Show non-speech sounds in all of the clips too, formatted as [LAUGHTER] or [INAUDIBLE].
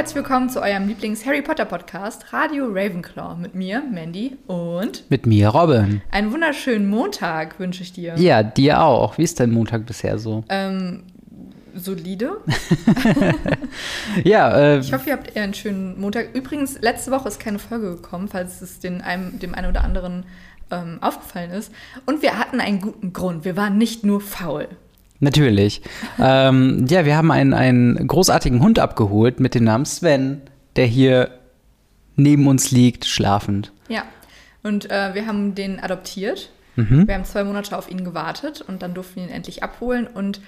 herzlich willkommen zu eurem Lieblings-Harry Potter-Podcast, Radio Ravenclaw. Mit mir, Mandy, und Mit mir, Robin. einen wunderschönen Montag wünsche ich dir. Ja, dir auch. Wie ist dein Montag bisher so? Ähm, solide. [LAUGHS] Ja, äh, Ich hoffe, ihr habt einen schönen Montag. Übrigens, letzte Woche ist keine Folge gekommen, falls es den einem, dem einen oder anderen ähm, aufgefallen ist. Und wir hatten einen guten Grund. Wir waren nicht nur faul. Natürlich. [LAUGHS] ähm, ja, wir haben einen, einen großartigen Hund abgeholt mit dem Namen Sven, der hier neben uns liegt, schlafend. Ja. Und äh, wir haben den adoptiert. Mhm. Wir haben zwei Monate auf ihn gewartet und dann durften wir ihn endlich abholen. Und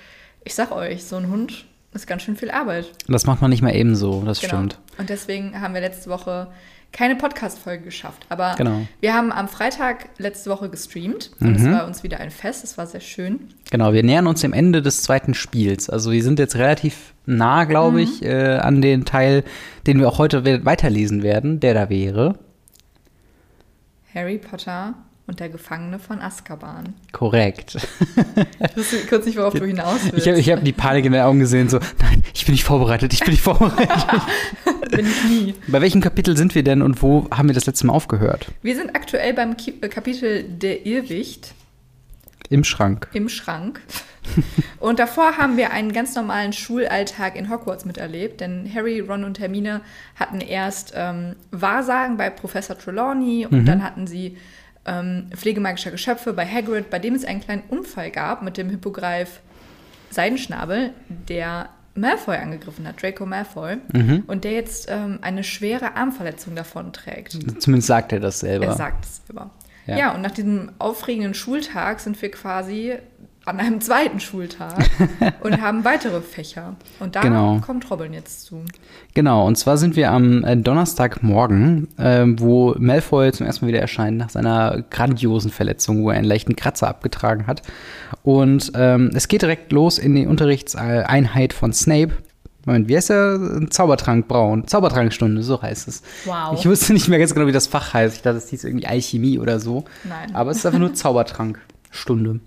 ich sag euch, so ein Hund ist ganz schön viel Arbeit. Das macht man nicht mal ebenso, das Genau. stimmt. Und deswegen haben wir letzte Woche keine Podcast-Folge geschafft. Aber Genau. wir haben am Freitag letzte Woche gestreamt. Und es Mhm. war uns wieder ein Fest. Es war sehr schön. Genau, wir nähern uns dem Ende des zweiten Spiels. Also wir sind jetzt relativ nah, glaube Mhm. ich, äh, an den Teil, den wir auch heute we- weiterlesen werden, der da wäre. Harry Potter und der Gefangene von Azkaban. Korrekt. Ich wusste kurz nicht, worauf du hinaus willst. Ich habe hab die Panik in den Augen gesehen, so, nein, ich bin nicht vorbereitet, ich bin nicht [LAUGHS] vorbereitet. Bin ich nie. Bei welchem Kapitel sind wir denn und wo haben wir das letzte Mal aufgehört? Wir sind aktuell beim äh, Kapitel Der Irrwicht Im Schrank. im Schrank. [LAUGHS] Und davor haben wir einen ganz normalen Schulalltag in Hogwarts miterlebt, denn Harry, Ron und Hermine hatten erst ähm, Wahrsagen bei Professor Trelawney und dann hatten sie ähm, Pflegemagischer Geschöpfe bei Hagrid, bei dem es einen kleinen Unfall gab mit dem Hippogreif Seidenschnabel, der Malfoy angegriffen hat, Draco Malfoy, und der jetzt ähm, eine schwere Armverletzung davon trägt. Zumindest sagt er das selber. Er sagt es selber. Ja. Ja. und nach diesem aufregenden Schultag sind wir quasi an einem zweiten Schultag [LAUGHS] und haben weitere Fächer. Und da Genau. kommt Robin jetzt zu. Genau, und zwar sind wir am äh, Donnerstagmorgen, ähm, wo Malfoy zum ersten Mal wieder erscheint nach seiner grandiosen Verletzung, wo er einen leichten Kratzer abgetragen hat. Und ähm, es geht direkt los in die Unterrichtseinheit von Snape. Moment, wie heißt er? Zaubertrank braun. Zaubertrankstunde, so heißt es. Wow. Ich wusste nicht mehr ganz genau, wie das Fach heißt. Ich dachte, es hieß irgendwie Alchemie oder so. Nein. Aber es ist einfach nur [LAUGHS] Zaubertrankstunde.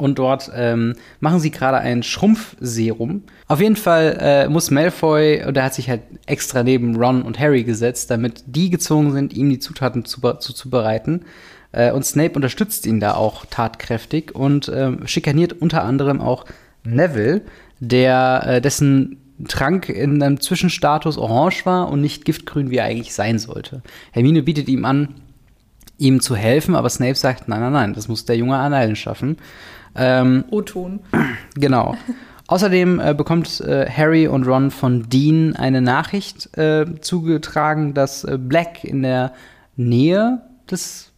Und dort ähm, machen sie gerade ein Schrumpfserum. Auf jeden Fall äh, muss Malfoy, und er hat sich halt extra neben Ron und Harry gesetzt, damit die gezwungen sind, ihm die Zutaten zu, zuzubereiten. Äh, und Snape unterstützt ihn da auch tatkräftig und ähm, schikaniert unter anderem auch Neville, der äh, dessen Trank in einem Zwischenstatus orange war und nicht giftgrün, wie er eigentlich sein sollte. Hermine bietet ihm an, ihm zu helfen, aber Snape sagt, nein, nein, nein, das muss der Junge alleine schaffen. Ähm, O-Ton. genau. Außerdem äh, bekommt äh, Harry und Ron von Dean eine Nachricht äh, zugetragen, dass äh, Black in der Nähe des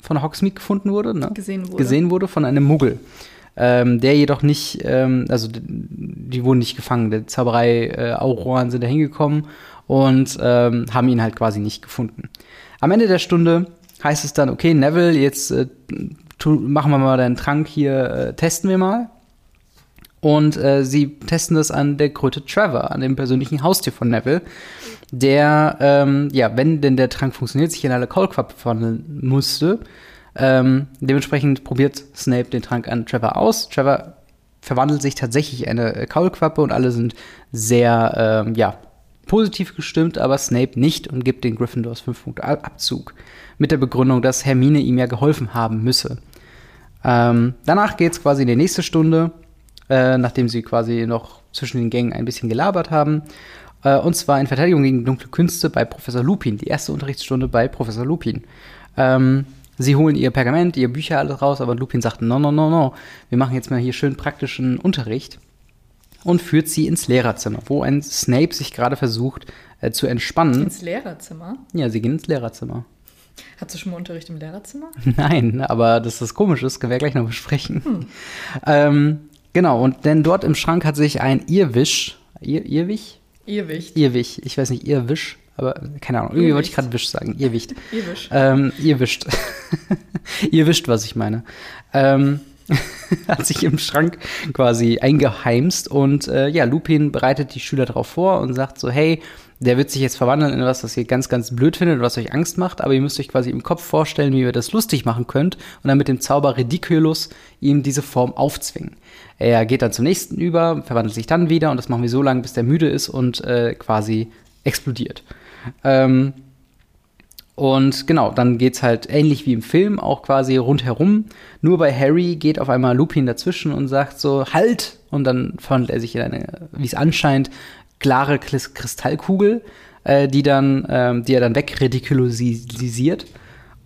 von Hogsmeade gefunden wurde, ne? Gesehen wurde. gesehen wurde von einem Muggel. Ähm, der jedoch nicht, ähm, also die wurden nicht gefangen. Der Zauberei äh, Auroren sind da hingekommen und ähm, haben ihn halt quasi nicht gefunden. Am Ende der Stunde heißt es dann, okay, Neville, jetzt äh, tu, machen wir mal deinen Trank hier, äh, testen wir mal. Und äh, sie testen das an der Kröte Trevor, an dem persönlichen Haustier von Neville, der, ähm, ja, wenn denn der Trank funktioniert, sich in eine Kaulquappe verwandeln musste. Ähm, dementsprechend probiert Snape den Trank an Trevor aus. Trevor verwandelt sich tatsächlich in eine äh, Kaulquappe und alle sind sehr, ähm, ja, positiv gestimmt, aber Snape nicht und gibt den Gryffindors 5 Punkte Ab- Abzug. Mit der Begründung, dass Hermine ihm ja geholfen haben müsse. Ähm, danach geht es quasi in die nächste Stunde, äh, nachdem sie quasi noch zwischen den Gängen ein bisschen gelabert haben. Äh, und zwar in Verteidigung gegen dunkle Künste bei Professor Lupin, die erste Unterrichtsstunde bei Professor Lupin. Ähm, sie holen ihr Pergament, ihr Bücher alles raus, aber Lupin sagt, no, no, no, no, wir machen jetzt mal hier schön praktischen Unterricht und führt sie ins Lehrerzimmer, wo ein Snape sich gerade versucht äh, zu entspannen. Ins Lehrerzimmer. Ja, sie gehen ins Lehrerzimmer. Hast du schon mal Unterricht im Lehrerzimmer? [LAUGHS] Nein, aber dass das komisch ist, können wir gleich noch besprechen. [LAUGHS] Ähm, genau, und denn dort im Schrank hat sich ein Irrwisch, Ir Irrwich? Irrwicht. Irrwich, ich weiß nicht, Irrwisch, aber keine Ahnung, irgendwie wollte ich gerade Wisch sagen, Irrwicht. [LAUGHS] Irrwisch. Ähm, ihr wischt. ihr wischt, was ich meine. Ähm, [LAUGHS] hat sich im Schrank quasi eingeheimst und äh, ja, Lupin bereitet die Schüler darauf vor und sagt so, hey, der wird sich jetzt verwandeln in was, was ihr ganz, ganz blöd findet und was euch Angst macht, aber ihr müsst euch quasi im Kopf vorstellen, wie ihr das lustig machen könnt und dann mit dem Zauber Ridiculus ihm diese Form aufzwingen. Er geht dann zum nächsten über, verwandelt sich dann wieder und das machen wir so lange, bis der müde ist und äh, quasi explodiert. Ähm, und genau, dann geht's halt ähnlich wie im Film auch quasi rundherum. Nur bei Harry geht auf einmal Lupin dazwischen und sagt so, halt! Und dann verwandelt er sich in eine, wie es anscheint, klare Kristallkugel, äh, die, dann, ähm, die er dann wegridikulisiert.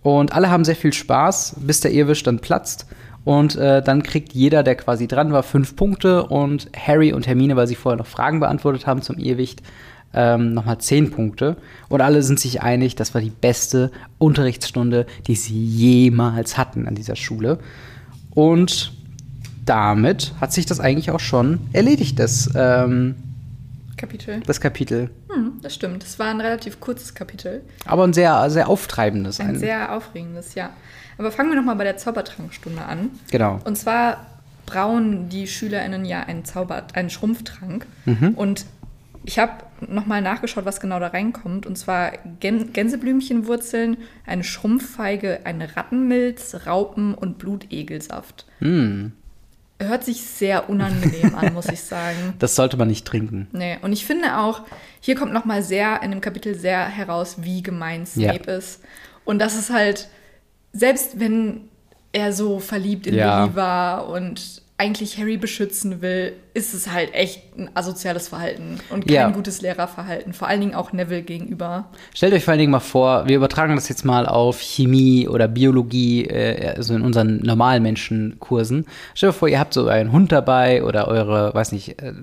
Und alle haben sehr viel Spaß, bis der Irrwisch dann platzt. Und äh, dann kriegt jeder, der quasi dran war, fünf Punkte. Und Harry und Hermine, weil sie vorher noch Fragen beantwortet haben zum Irrwicht, ähm, nochmal zehn Punkte. Und alle sind sich einig, das war die beste Unterrichtsstunde, die sie jemals hatten an dieser Schule. Und damit hat sich das eigentlich auch schon erledigt, das, ähm, Kapitel. das Kapitel. Hm, das stimmt. Das war ein relativ kurzes Kapitel. Aber ein sehr, sehr auftreibendes. Ein sehr aufregendes, ja. Aber fangen wir nochmal bei der Zaubertrankstunde an. Genau. Und zwar brauen die SchülerInnen ja einen Zauber, einen Schrumpftrank. Mhm. Und ich habe nochmal nachgeschaut, was genau da reinkommt. Und zwar Gän Gänseblümchenwurzeln, eine Schrumpffeige, eine Rattenmilz, Raupen und Blutegelsaft. Hm. Hört sich sehr unangenehm an, muss ich sagen. [LAUGHS] Das sollte man nicht trinken. Nee, und ich finde auch, hier kommt nochmal sehr in dem Kapitel sehr heraus, wie gemein Snape Ja. ist. Und das ist halt, selbst wenn er so verliebt in Ja. Lily war und eigentlich Harry beschützen will, ist es halt echt ein asoziales Verhalten und kein Ja. gutes Lehrerverhalten. Vor allen Dingen auch Neville gegenüber. Stellt euch vor allen Dingen mal vor, wir übertragen das jetzt mal auf Chemie oder Biologie, äh, also in unseren normalen Menschenkursen. Stellt euch vor, ihr habt so einen Hund dabei oder eure, weiß nicht, äh,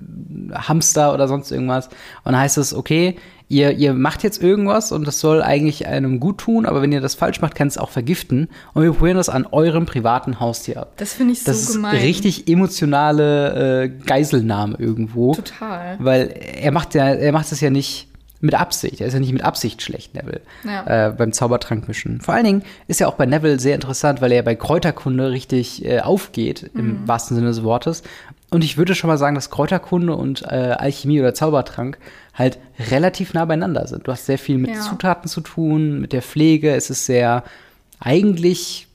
Hamster oder sonst irgendwas. Und dann heißt es, okay, ihr, ihr macht jetzt irgendwas und das soll eigentlich einem gut tun, aber wenn ihr das falsch macht, kann es auch vergiften. Und wir probieren das an eurem privaten Haustier ab. Das finde ich Das so ist gemein. richtig emotionale äh, Geiselnahme irgendwo. Total. Weil er macht ja, er macht es ja nicht mit Absicht. Er ist ja nicht mit Absicht schlecht, Neville. Ja. Äh, beim Zaubertrank mischen. Vor allen Dingen ist ja auch bei Neville sehr interessant, weil er bei Kräuterkunde richtig äh, aufgeht, im wahrsten Sinne des Wortes. Und ich würde schon mal sagen, dass Kräuterkunde und äh, Alchemie oder Zaubertrank halt relativ nah beieinander sind. Du hast sehr viel mit Ja. Zutaten zu tun, mit der Pflege. Es ist sehr eigentlich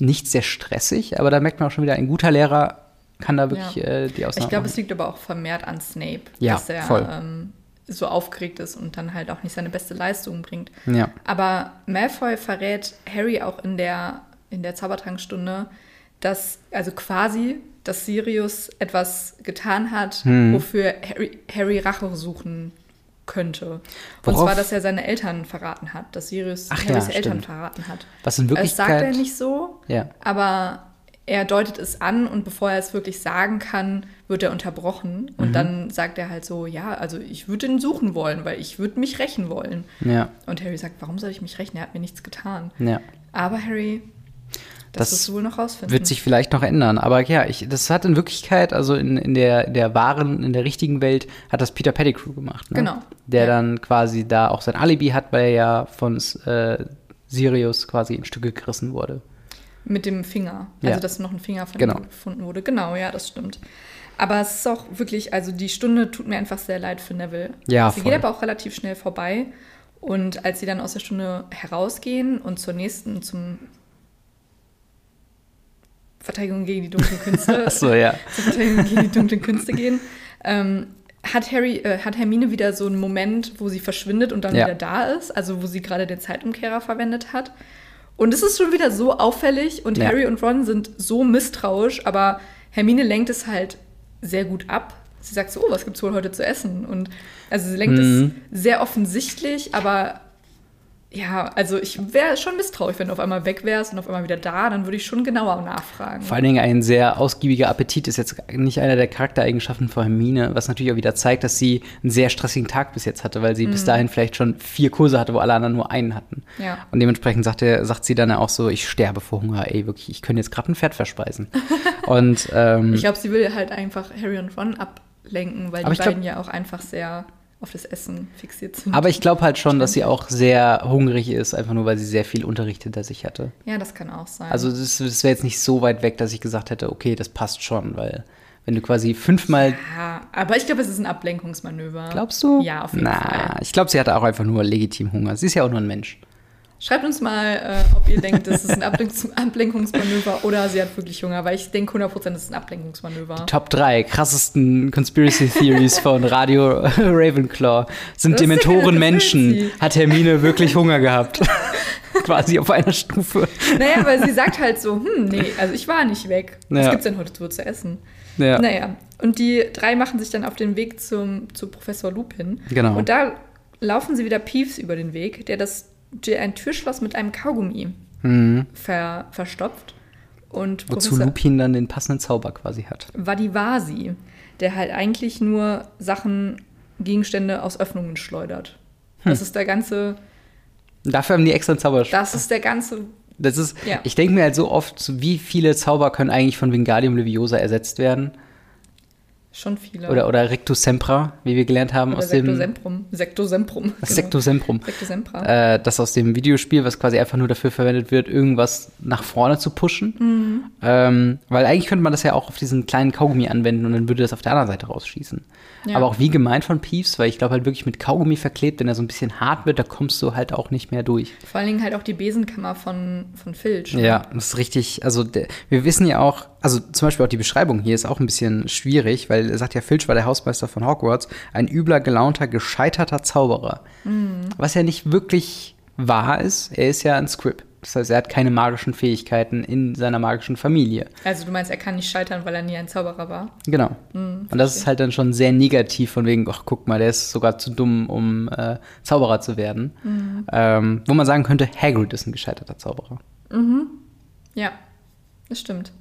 nicht sehr stressig, aber da merkt man auch schon wieder, ein guter Lehrer kann da wirklich Ja. äh, die Ausnahme Ich glaube, es liegt aber auch vermehrt an Snape, Ja, dass er voll. ähm, so aufgeregt ist und dann halt auch nicht seine beste Leistung bringt. Ja. Aber Malfoy verrät Harry auch in der, in der Zaubertrankstunde, dass, also quasi, dass Sirius etwas getan hat, Hm. wofür Harry, Harry Rache suchen könnte. Und Worauf- zwar, dass er seine Eltern verraten hat, dass Sirius Ach ja, Harrys Eltern stimmt. verraten hat. Was in Das sagt er Wirklichkeit. nicht so, Ja. aber er deutet es an und bevor er es wirklich sagen kann, wird er unterbrochen. Und Mhm. dann sagt er halt so, ja, also ich würde ihn suchen wollen, weil ich würde mich rächen wollen. Ja. Und Harry sagt, warum soll ich mich rächen? Er hat mir nichts getan. Ja. Aber Harry, das, Das wirst du wohl noch rausfinden. Wird sich vielleicht noch ändern. Aber ja, ich, das hat in Wirklichkeit, also in, in, der, der wahren, in der richtigen Welt, hat das Peter Pettigrew gemacht. Ne? Genau. Der Ja. dann quasi da auch sein Alibi hat, weil er ja von äh, Sirius quasi in Stücke gerissen wurde. Mit dem Finger. Also, Ja. dass noch ein Finger von Genau. ihm gefunden wurde. Genau, ja, das stimmt. Aber es ist auch wirklich, also die Stunde tut mir einfach sehr leid für Neville. Ja, Sie voll. geht aber auch relativ schnell vorbei. Und als sie dann aus der Stunde herausgehen und zur nächsten, zum Verteidigung gegen die dunklen Künste, [LAUGHS] Achso, ja. zur Verteidigung gegen die dunklen Künste gehen, ähm, hat Harry, äh, hat Hermine wieder so einen Moment, wo sie verschwindet und dann Ja. wieder da ist, also wo sie gerade den Zeitumkehrer verwendet hat. Und es ist schon wieder so auffällig und Ja. Harry und Ron sind so misstrauisch, aber Hermine lenkt es halt sehr gut ab. Sie sagt so, oh, was gibt's wohl heute zu essen? Und also sie lenkt Mhm. es sehr offensichtlich, aber ja, also ich wäre schon misstrauisch, wenn du auf einmal weg wärst und auf einmal wieder da, dann würde ich schon genauer nachfragen. Vor allen Dingen ein sehr ausgiebiger Appetit ist jetzt nicht einer der Charaktereigenschaften von Hermine, was natürlich auch wieder zeigt, dass sie einen sehr stressigen Tag bis jetzt hatte, weil sie bis dahin vielleicht schon vier Kurse hatte, wo alle anderen nur einen hatten. Ja. Und dementsprechend sagt, er, sagt sie dann auch so, ich sterbe vor Hunger, ey, wirklich, ich könnte jetzt gerade ein Pferd verspeisen. [LAUGHS] und ähm, Ich glaube, sie will halt einfach Harry und Ron ablenken, weil die ich glaub- beiden ja auch einfach sehr auf das Essen fixiert sind. Aber ich glaube halt schon, dass sie auch sehr hungrig ist, einfach nur weil sie sehr viel Unterricht hinter sich hatte. Ja, das kann auch sein. Also das, das wäre jetzt nicht so weit weg, dass ich gesagt hätte, okay, das passt schon, weil wenn du quasi fünfmal. Ja, aber ich glaube, es ist ein Ablenkungsmanöver. Glaubst du? Ja, auf jeden Na, Fall. ich glaube, sie hatte auch einfach nur legitim Hunger. Sie ist ja auch nur ein Mensch. Schreibt uns mal, äh, ob ihr denkt, das ist ein Ablenk- [LAUGHS] Ablenkungsmanöver oder sie hat wirklich Hunger, weil ich denke 100% das ist ein Ablenkungsmanöver. Top 3 krassesten Conspiracy Theories von Radio [LAUGHS] Ravenclaw. Sind Dementoren [LAUGHS] Menschen? Hat Hermine wirklich Hunger gehabt? quasi auf einer Stufe. Naja, weil sie sagt halt so, hm, nee, also ich war nicht weg. Was Ja. gibt's denn heute so zu essen? Ja. Naja, und die drei machen sich dann auf den Weg zum, zu Professor Lupin. Genau. Und da laufen sie wieder Peeves über den Weg, der das der ein Türschloss mit einem Kaugummi Mhm. ver, verstopft. Und Wozu Professor Lupin dann den passenden Zauber quasi hat. Vadivasi, der halt eigentlich nur Sachen, Gegenstände aus Öffnungen schleudert. Hm. Das ist der ganze, Dafür haben die extra einen Zauberstab. das ist der ganze, Das ist, Ja. ich denke mir halt so oft, wie viele Zauber können eigentlich von Wingardium Leviosa ersetzt werden? Schon viele. Oder, oder Rectus Sempra, wie wir gelernt haben Oder aus dem Sektosemprum. Sektosemprum. genau. Sectus Semprum. Äh, das aus dem Videospiel, was quasi einfach nur dafür verwendet wird, irgendwas nach vorne zu pushen. Mhm. Ähm, weil eigentlich könnte man das ja auch auf diesen kleinen Kaugummi anwenden und dann würde das auf der anderen Seite rausschießen. Ja. Aber auch wie gemein von Peeves, weil ich glaube halt wirklich mit Kaugummi verklebt, wenn er so ein bisschen hart wird, da kommst du halt auch nicht mehr durch. Vor allen Dingen halt auch die Besenkammer von, von Filch. ne? Ja, das ist richtig. Also der, wir wissen ja auch, also zum Beispiel auch die Beschreibung hier ist auch ein bisschen schwierig, weil er sagt ja, Filch war der Hausmeister von Hogwarts, ein übler, gelaunter, gescheiterter Zauberer. Was ja nicht wirklich wahr ist. Er ist ja ein Script. Das heißt, er hat keine magischen Fähigkeiten in seiner magischen Familie. Also du meinst, er kann nicht scheitern, weil er nie ein Zauberer war? Genau. Hm, Und das ist halt dann schon sehr negativ, von wegen, ach guck mal, der ist sogar zu dumm, um äh, Zauberer zu werden. Hm. Ähm, wo man sagen könnte, Hagrid ist ein gescheiterter Zauberer. Ja, das stimmt.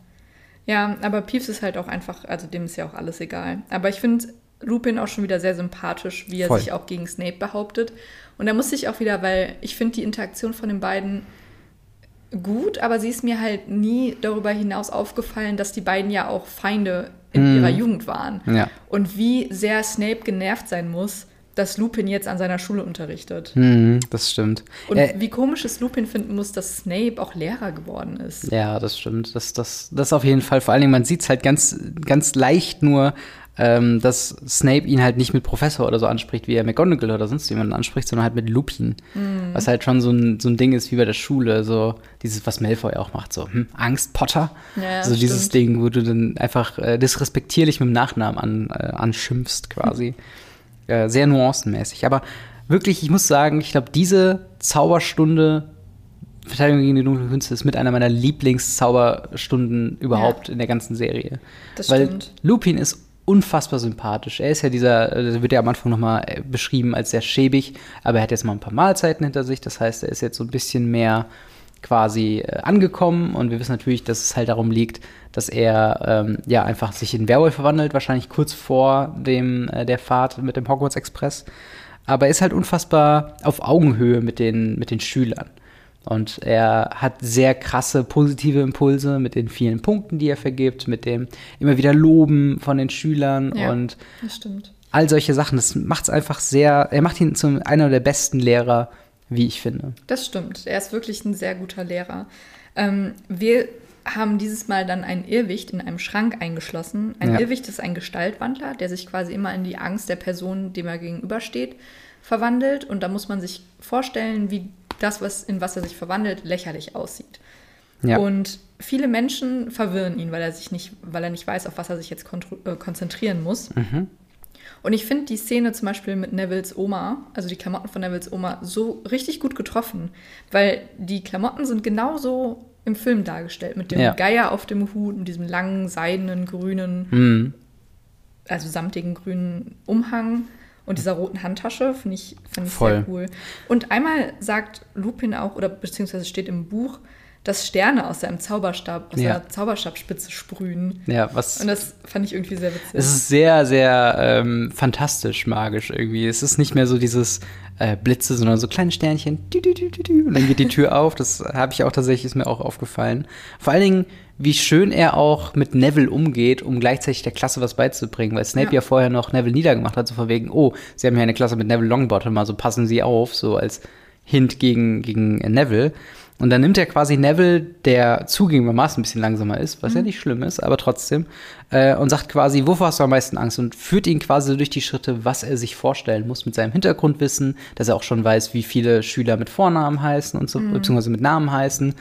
Ja, aber Peeves ist halt auch einfach, also dem ist ja auch alles egal. Aber ich finde Lupin auch schon wieder sehr sympathisch, wie er Voll. sich auch gegen Snape behauptet. Und da muss ich auch wieder, weil ich finde die Interaktion von den beiden gut, aber sie ist mir halt nie darüber hinaus aufgefallen, dass die beiden ja auch Feinde in ihrer Jugend waren. Ja. Und wie sehr Snape genervt sein muss, dass Lupin jetzt an seiner Schule unterrichtet. Mhm, das stimmt. Und Äh, wie komisch es Lupin finden muss, dass Snape auch Lehrer geworden ist. Ja, das stimmt. Das, das, das auf jeden Fall. Vor allen Dingen, man sieht es halt ganz, ganz leicht nur, ähm, dass Snape ihn halt nicht mit Professor oder so anspricht, wie er McGonagall oder sonst jemanden anspricht, sondern halt mit Lupin. Mhm. Was halt schon so ein, so ein Ding ist wie bei der Schule. So dieses, was Malfoy auch macht. So, hm, Angst, Potter. Ja, so dieses stimmt. Ding, wo du dann einfach äh, disrespektierlich mit dem Nachnamen an, äh, anschimpfst quasi. [LAUGHS] äh, sehr nuancenmäßig. Aber wirklich, ich muss sagen, ich glaube, diese Zauberstunde Verteidigung gegen die dunklen Künste ist mit einer meiner Lieblingszauberstunden überhaupt in der ganzen Serie. Das Weil stimmt. Lupin ist unfassbar sympathisch. Er ist ja dieser, äh, wird ja am Anfang nochmal äh, beschrieben als sehr schäbig, aber er hat jetzt mal ein paar Mahlzeiten hinter sich. Das heißt, er ist jetzt so ein bisschen mehr quasi äh, angekommen und wir wissen natürlich, dass es halt darum liegt, dass er ähm, ja einfach sich in Werwolf verwandelt, wahrscheinlich kurz vor dem äh, der Fahrt mit dem Hogwarts Express. Aber er ist halt unfassbar auf Augenhöhe mit den, mit den Schülern. Und er hat sehr krasse positive Impulse mit den vielen Punkten, die er vergibt, mit dem immer wieder Loben von den Schülern Ja. und all solche Sachen. Das macht es einfach sehr, er macht ihn zu einer der besten Lehrer, wie ich finde. Das stimmt. Er ist wirklich ein sehr guter Lehrer. Ähm, wir haben dieses Mal dann einen Irrwicht in einem Schrank eingeschlossen. Ein Ja. Irrwicht ist ein Gestaltwandler, der sich quasi immer in die Angst der Person, dem er gegenübersteht, verwandelt. Und da muss man sich vorstellen, wie das, was, in was er sich verwandelt, lächerlich aussieht. Ja. Und viele Menschen verwirren ihn, weil er sich nicht, weil er nicht weiß, auf was er sich jetzt äh, konzentrieren muss. Und ich finde die Szene zum Beispiel mit Nevilles Oma, also die Klamotten von Nevilles Oma, so richtig gut getroffen, weil die Klamotten sind genauso im Film dargestellt, mit dem Ja. Geier auf dem Hut, mit diesem langen, seidenen, grünen, Hm. also samtigen grünen Umhang und dieser roten Handtasche, finde ich, find ich Voll. sehr cool. Und einmal sagt Lupin auch, oder beziehungsweise steht im Buch, dass Sterne aus seinem Zauberstab, aus Ja. seiner Zauberstabspitze sprühen. Ja, was. Und das fand ich irgendwie sehr witzig. Es ist sehr, sehr ähm, fantastisch magisch irgendwie. Es ist nicht mehr so dieses äh, Blitze, sondern so kleine Sternchen. Und dann geht die Tür auf. Das habe ich auch tatsächlich, ist mir auch aufgefallen. Vor allen Dingen, wie schön er auch mit Neville umgeht, um gleichzeitig der Klasse was beizubringen, weil Snape ja, Ja. vorher noch Neville niedergemacht hat, so von wegen, oh, sie haben hier eine Klasse mit Neville Longbottom, also passen sie auf, so als Hint gegen, gegen Neville. Und dann nimmt er quasi Neville, der zugegebenermaßen ein bisschen langsamer ist, was ja nicht schlimm ist, aber trotzdem, äh, und sagt quasi, wovor hast du am meisten Angst? Und führt ihn quasi durch die Schritte, was er sich vorstellen muss mit seinem Hintergrundwissen, dass er auch schon weiß, wie viele Schüler mit Vornamen heißen und so, beziehungsweise mit Namen heißen.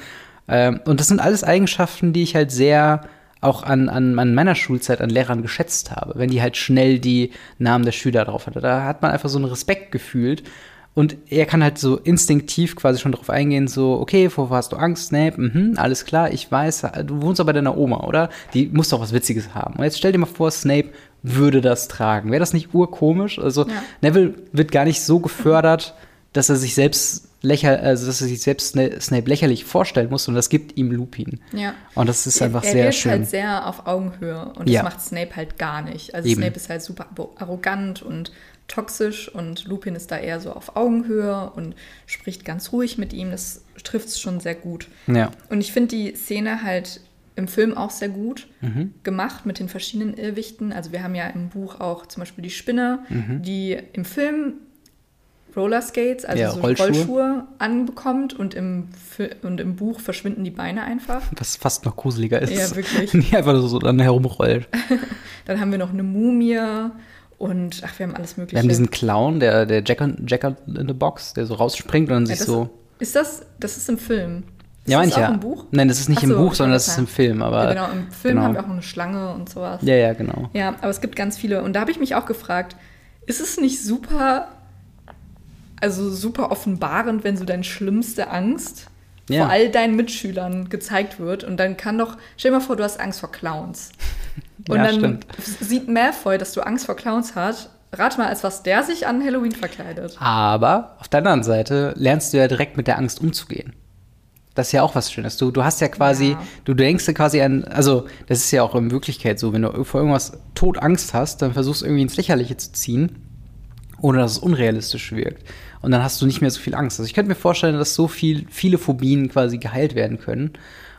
Ähm, und das sind alles Eigenschaften, die ich halt sehr auch an, an, an meiner Schulzeit an Lehrern geschätzt habe, wenn die halt schnell die Namen der Schüler drauf hatte. Da hat man einfach so einen Respekt gefühlt. Und er kann halt so instinktiv quasi schon drauf eingehen, so, okay, wovor hast du Angst, Snape? Mhm, alles klar, ich weiß, du wohnst aber bei deiner Oma, oder? Die muss doch was Witziges haben. Und jetzt stell dir mal vor, Snape würde das tragen. Wäre das nicht urkomisch? Also, Ja. Neville wird gar nicht so gefördert, dass er sich selbst lächer, also dass er sich selbst Sna- Snape lächerlich vorstellen muss und das gibt ihm Lupin. Ja. Und das ist Er- einfach er sehr wirkt schön. halt sehr auf Augenhöhe und Ja. das macht Snape halt gar nicht. Also Eben. Snape ist halt super arrogant und toxisch und Lupin ist da eher so auf Augenhöhe und spricht ganz ruhig mit ihm. Das trifft es schon sehr gut. ja. Und ich finde die Szene halt im Film auch sehr gut Mhm. gemacht mit den verschiedenen Irrwichten. Also wir haben ja im Buch auch zum Beispiel die Spinne, Mhm. die im Film Rollerskates, also Ja, so Rollschuhe. Rollschuhe. anbekommt und im, und im Buch verschwinden die Beine einfach. Was fast noch gruseliger ist. Ja, wirklich. [LAUGHS] Die einfach so dann herumrollt. [LAUGHS] Dann haben wir noch eine Mumie und ach, wir haben alles Mögliche. Wir haben diesen Clown, der, der Jack, Jack in the Box, der so rausspringt und dann ja, sich so. Ist das, das ist im Film? Ist Ja, das ich auch ja. im Buch? Nein, das ist nicht Ach im so, Buch, sondern das ist im Film. Aber, ja, genau, im Film genau. haben wir auch eine Schlange und sowas. Ja, ja, genau. Ja, aber es gibt ganz viele. Und da habe ich mich auch gefragt, ist es nicht super, also super offenbarend, wenn so deine schlimmste Angst Ja. vor all deinen Mitschülern gezeigt wird? Und dann kann doch, stell dir mal vor, du hast Angst vor Clowns. [LAUGHS] Und Ja, dann stimmt. sieht Malfoy, dass du Angst vor Clowns hast. Rate mal, als was der sich an Halloween verkleidet. Aber auf der anderen Seite lernst du ja direkt mit der Angst umzugehen. Das ist ja auch was Schönes. Du, du hast ja quasi, Ja. du denkst ja quasi an, also das ist ja auch in Wirklichkeit so, wenn du vor irgendwas tot Angst hast, dann versuchst du irgendwie ins Lächerliche zu ziehen, ohne dass es unrealistisch wirkt. Und dann hast du nicht mehr so viel Angst. Also ich könnte mir vorstellen, dass so viel, viele Phobien quasi geheilt werden können.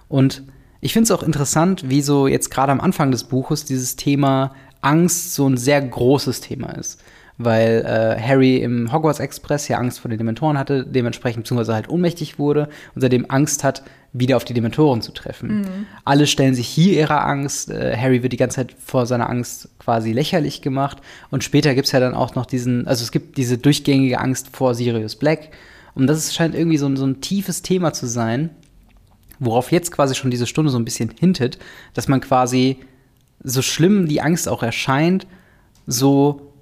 Und ich finde es auch interessant, wie so jetzt gerade am Anfang des Buches dieses Thema Angst so ein sehr großes Thema ist. Weil äh, Harry im Hogwarts Express ja Angst vor den Dementoren hatte, dementsprechend beziehungsweise halt ohnmächtig wurde und seitdem Angst hat, wieder auf die Dementoren zu treffen. Alle stellen sich hier ihrer Angst. Äh, Harry wird die ganze Zeit vor seiner Angst quasi lächerlich gemacht. Und später gibt es ja dann auch noch diesen, also es gibt diese durchgängige Angst vor Sirius Black. Und das ist, scheint irgendwie so, so ein tiefes Thema zu sein, worauf jetzt quasi schon diese Stunde so ein bisschen hintet, dass man quasi, so schlimm die Angst auch erscheint, so,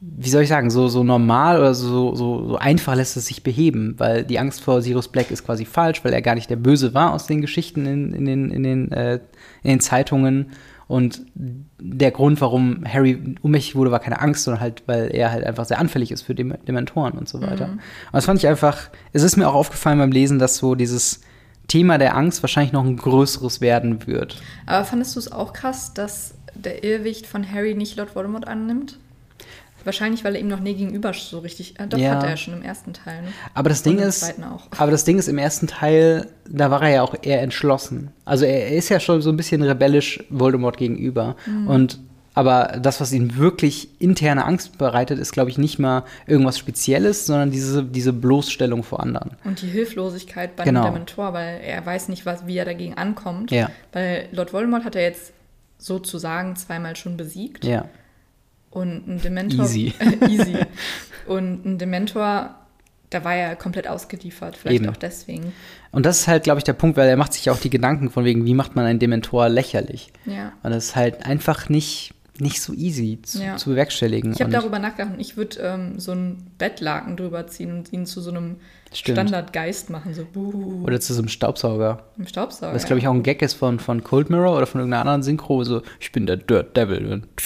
wie soll ich sagen, so, so normal oder so, so, so einfach lässt es sich beheben, weil die Angst vor Sirius Black ist quasi falsch, weil er gar nicht der Böse war aus den Geschichten in, in, den, in, den, äh, in den Zeitungen. Und der Grund, warum Harry ohnmächtig wurde, war keine Angst, sondern halt, weil er halt einfach sehr anfällig ist für Dem Dementoren und so weiter. Und das fand ich einfach, es ist mir auch aufgefallen beim Lesen, dass so dieses Thema der Angst wahrscheinlich noch ein größeres werden wird. Aber fandest du es auch krass, dass der Irrwicht von Harry nicht Lord Voldemort annimmt? Wahrscheinlich, weil er ihm noch nie gegenüber so richtig. Äh, doch, Ja. hat er ja schon im ersten Teil. Ne? Aber das Und Ding ist, auch. aber das Ding ist, im ersten Teil, da war er ja auch eher entschlossen. Also er, er ist ja schon so ein bisschen rebellisch Voldemort gegenüber. Mhm. Und aber das, was ihm wirklich interne Angst bereitet, ist, glaube ich, nicht mal irgendwas Spezielles, sondern diese, diese Bloßstellung vor anderen. Und die Hilflosigkeit bei Genau. dem Dementor, weil er weiß nicht, was, wie er dagegen ankommt. Ja. Weil Lord Voldemort hat er jetzt sozusagen zweimal schon besiegt. Ja. Und ein Dementor. Easy. [LAUGHS] easy. Und ein Dementor, da war er komplett ausgeliefert. Vielleicht Eben. auch deswegen. Und das ist halt, glaube ich, der Punkt, weil er macht sich auch die Gedanken von wegen, wie macht man einen Dementor lächerlich. Ja. Und das ist halt einfach nicht, nicht so easy zu, Ja. zu bewerkstelligen. Ich habe darüber nachgedacht und ich würde ähm, so einen Bettlaken drüber ziehen und ihn zu so einem Stimmt. Standardgeist machen. So, buh, Oder zu so einem Staubsauger. im Staubsauger. Was, glaube ich, auch ein Gag ist von, von Cold Mirror oder von irgendeiner anderen Synchro, so, ich bin der Dirt Devil. Und mit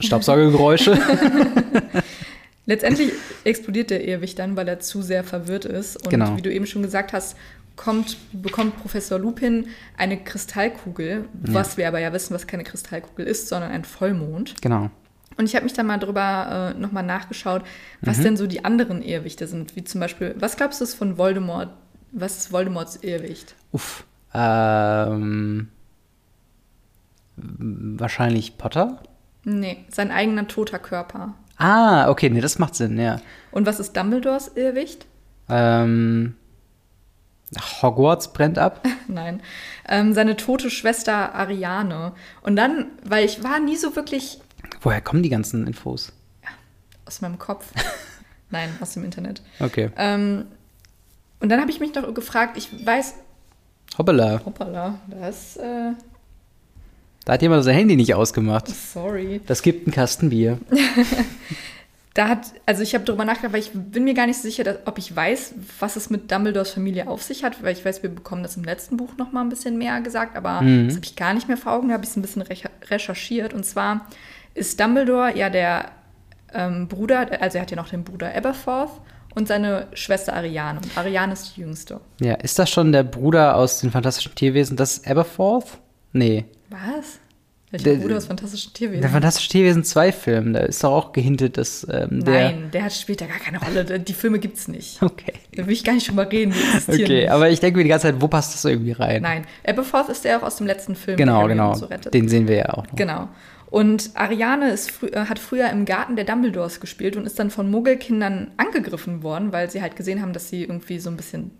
Staubsaugergeräusche. [LAUGHS] Letztendlich explodiert der Irrwicht dann, weil er zu sehr verwirrt ist. Und Genau. wie du eben schon gesagt hast, kommt, bekommt Professor Lupin eine Kristallkugel, was wir aber ja wissen, was keine Kristallkugel ist, sondern ein Vollmond. genau. Und ich habe mich da mal drüber äh, nochmal nachgeschaut, was Mhm. denn so die anderen Irrwichte sind. Wie zum Beispiel, was glaubst du von Voldemort? Was ist Voldemorts Irrwicht? Uff. Ähm, Wahrscheinlich Potter? Nee, sein eigener toter Körper. Ah, okay, nee, das macht Sinn, ja. Und was ist Dumbledores Irrwicht? Ähm, Hogwarts brennt ab. [LAUGHS] Nein. Ähm, seine tote Schwester Ariane. Und dann, weil ich war nie so wirklich Woher kommen die ganzen Infos? aus meinem Kopf. [LAUGHS] Nein, aus dem Internet. Okay. Ähm, und dann habe ich mich noch gefragt, ich weiß, Hoppala. hoppala, das, äh, Da hat jemand sein Handy nicht ausgemacht. sorry. Das gibt einen Kasten Bier. [LAUGHS] Da hat, also ich habe darüber nachgedacht, weil ich bin mir gar nicht sicher, dass, ob ich weiß, was es mit Dumbledores Familie auf sich hat, weil ich weiß, wir bekommen das im letzten Buch noch mal ein bisschen mehr gesagt, aber Mhm. das habe ich gar nicht mehr vor Augen, da habe ich es ein bisschen recher- recherchiert. Und zwar ist Dumbledore ja der ähm, Bruder, also er hat ja noch den Bruder Aberforth und seine Schwester Ariane. Und Ariane ist die jüngste. Ja, ist das schon der Bruder aus den Fantastischen Tierwesen? Das ist Aberforth? Nee. Was? Welcher Der- Bruder aus Fantastischen Tierwesen? Der Fantastische Tierwesen 2 Film, da ist doch auch gehintet, dass ähm, der. Nein, der hat später gar keine Rolle. Die Filme gibt es nicht. [LAUGHS] Okay. Da will ich gar nicht drüber reden, Okay, nicht. aber ich denke mir die ganze Zeit, wo passt das irgendwie rein? Nein, Aberforth ist der auch aus dem letzten Film, Genau, genau. so rettet. Den sehen wir ja auch noch. Genau. Und Ariane frü äh, hat früher im Garten der Dumbledores gespielt und ist dann von Muggelkindern angegriffen worden, weil sie halt gesehen haben, dass sie irgendwie so ein bisschen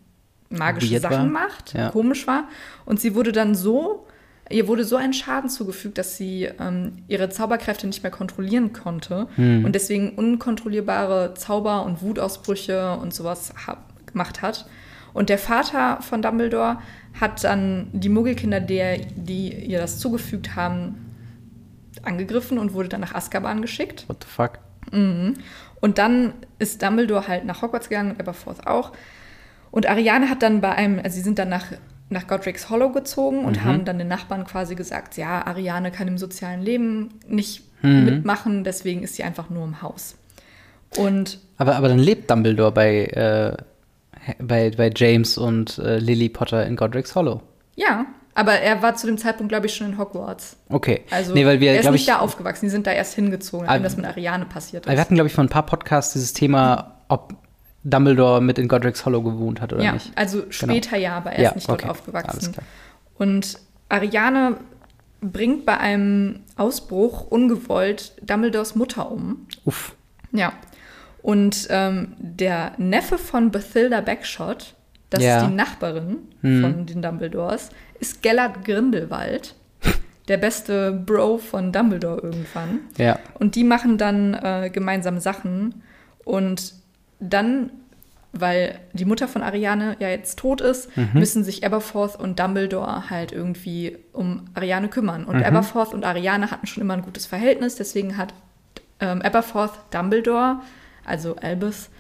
magische Weird Sachen war. macht, Ja. komisch war. Und sie wurde dann so, ihr wurde so ein Schaden zugefügt, dass sie ähm, ihre Zauberkräfte nicht mehr kontrollieren konnte Hm. und deswegen unkontrollierbare Zauber und Wutausbrüche und sowas gemacht hat. Und der Vater von Dumbledore hat dann die Muggelkinder, der, die ihr das zugefügt haben, angegriffen und wurde dann nach Azkaban geschickt. What the fuck? Und dann ist Dumbledore halt nach Hogwarts gegangen und Aberforth auch. Und Ariane hat dann bei einem, also sie sind dann nach, nach Godric's Hollow gezogen und haben dann den Nachbarn quasi gesagt, ja, Ariane kann im sozialen Leben nicht mitmachen, deswegen ist sie einfach nur im Haus. Und Aber, aber dann lebt Dumbledore bei, äh, bei, bei James und äh, Lily Potter in Godric's Hollow. ja, aber er war zu dem Zeitpunkt, glaube ich, schon in Hogwarts. Okay. Also nee, weil wir, er ist nicht ich, da aufgewachsen, die sind da erst hingezogen, nachdem Ah, das mit Ariane passiert wir ist. hatten, glaube ich, vor ein paar Podcasts dieses Thema, ob Dumbledore mit in Godric's Hollow gewohnt hat oder ja, nicht. also später ja, aber er Ja, ist nicht dort okay. Alles aufgewachsen. Und Ariane bringt bei einem Ausbruch ungewollt Dumbledores Mutter um. Uff. Ja. Und ähm, der Neffe von Bathilda Backshot, das Ja. ist die Nachbarin Mhm. von den Dumbledores, ist Gellert Grindelwald, [LAUGHS] der beste Bro von Dumbledore irgendwann. Ja. Und die machen dann äh, gemeinsam Sachen. Und dann, weil die Mutter von Ariane ja jetzt tot ist, müssen sich Aberforth und Dumbledore halt irgendwie um Ariane kümmern. Und Aberforth und Ariane hatten schon immer ein gutes Verhältnis, deswegen hat ähm, Aberforth Dumbledore, also Albus,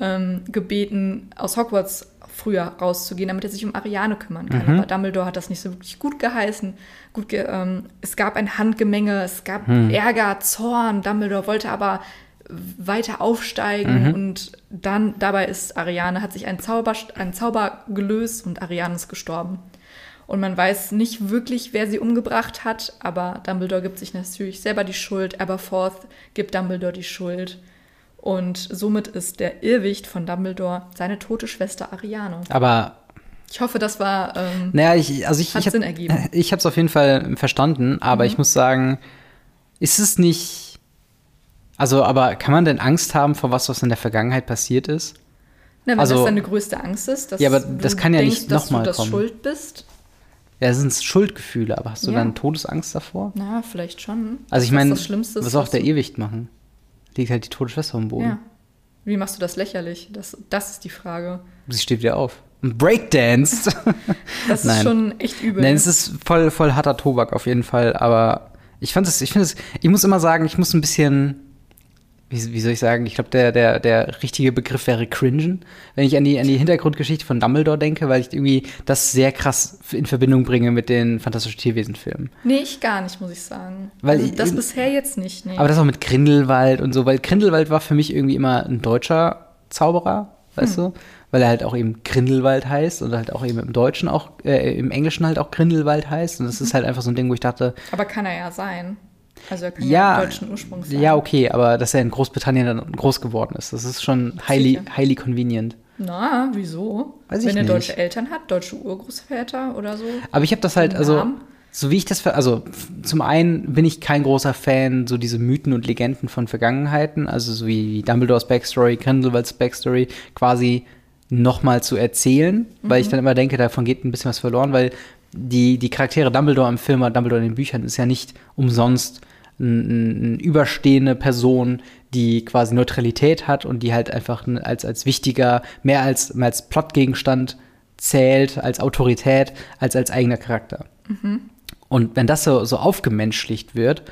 ähm, gebeten, aus Hogwarts früher rauszugehen, damit er sich um Ariane kümmern kann. Aber Dumbledore hat das nicht so wirklich gut geheißen. Gut ge ähm, es gab ein Handgemenge, es gab Ärger, Zorn. Dumbledore wollte aber weiter aufsteigen und dann dabei ist Ariane, hat sich ein Zauber, ein Zauber gelöst und Ariane ist gestorben. Und man weiß nicht wirklich, wer sie umgebracht hat, aber Dumbledore gibt sich natürlich selber die Schuld, Aberforth gibt Dumbledore die Schuld. Und somit ist der Irrwicht von Dumbledore seine tote Schwester Ariane. Aber Ich hoffe, das war. Ähm, Naja, ich, also ich, Hat ich habe Sinn ergeben. ich es auf jeden Fall verstanden, aber Mhm. ich muss sagen, ist es nicht, also, aber kann man denn Angst haben vor was, was in der Vergangenheit passiert ist? ne, wenn also- das deine größte Angst ist, dass Ja, aber du das kann ja denkst, nicht dass noch du mal das kommen. schuld bist. Ja, das sind Schuldgefühle, aber hast du Ja. dann Todesangst davor? Na, vielleicht schon. Also ich meine, was soll auch der du- Ewigt machen? Liegt halt die tote Schwester am Boden. Ja. Wie machst du das lächerlich? Das, das ist die Frage. Sie steht wieder auf. Und Breakdanced. [LAUGHS] Das ist Nein. schon echt übel. Nein, es ist voll, voll harter Tobak auf jeden Fall, aber ich fand es, ich finde es, ich muss immer sagen, ich muss ein bisschen, wie, wie soll ich sagen, ich glaube, der, der, der richtige Begriff wäre cringen, wenn ich an die, an die Hintergrundgeschichte von Dumbledore denke, weil ich irgendwie das sehr krass in Verbindung bringe mit den Fantastischen Tierwesen-Filmen. nee, ich gar nicht, muss ich sagen. Weil also ich- das bisher jetzt nicht. Nee. Aber das auch mit Grindelwald und so, weil Grindelwald war für mich irgendwie immer ein deutscher Zauberer, weißt Hm. du? Weil er halt auch eben Grindelwald heißt und halt auch eben im Deutschen auch, äh, im Englischen halt auch Grindelwald heißt. Und das Mhm. ist halt einfach so ein Ding, wo ich dachte, Aber kann er ja sein. Also er kann Ja, ja, deutschen Ursprungs sein. ja, okay, aber dass er in Großbritannien dann groß geworden ist, das ist schon highly, Sicher. highly convenient. Na, wieso? Weiß Wenn er nicht. deutsche Eltern hat, deutsche Urgroßväter oder so. Aber ich habe das halt, also so wie ich das, also zum einen bin ich kein großer Fan, so diese Mythen und Legenden von Vergangenheiten, also so wie Dumbledores Backstory, Grindelwalds Backstory quasi nochmal zu erzählen, weil ich dann immer denke, davon geht ein bisschen was verloren, weil die, die Charaktere Dumbledore im Film und Dumbledore in den Büchern ist ja nicht umsonst eine überstehende Person, die quasi Neutralität hat und die halt einfach als, als wichtiger, mehr als, mehr als Plotgegenstand zählt, als Autorität, als als eigener Charakter. Und wenn das so, so aufgemenschlicht wird,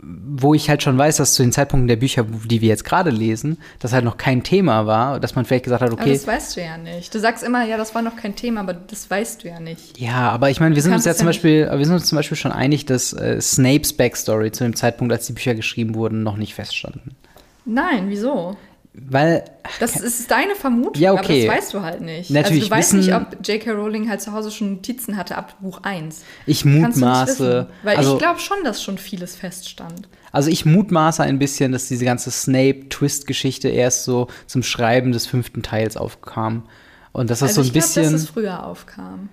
wo ich halt schon weiß, dass zu den Zeitpunkten der Bücher, die wir jetzt gerade lesen, das halt noch kein Thema war, dass man vielleicht gesagt hat, Aber okay, das weißt du ja nicht. Du sagst immer, ja, das war noch kein Thema, aber das weißt du ja nicht. ja, aber ich meine, wir sind uns ja zum Beispiel, wir sind uns zum Beispiel schon einig, dass äh, Snapes Backstory zu dem Zeitpunkt, als die Bücher geschrieben wurden, noch nicht feststanden. Nein, wieso? Weil, Das ist deine Vermutung, Ja, aber okay. das weißt du halt nicht. Natürlich also du weißt wissen- nicht, ob J.K. Rowling halt zu Hause schon Notizen hatte ab Buch 1. ich mutmaße, wissen. Weil also, ich glaube schon, dass schon vieles feststand. also ich mutmaße ein bisschen, dass diese ganze Snape-Twist-Geschichte erst so zum Schreiben des fünften Teils aufkam. Und dass das also so ein ich glaube, bisschen. dass es früher aufkam.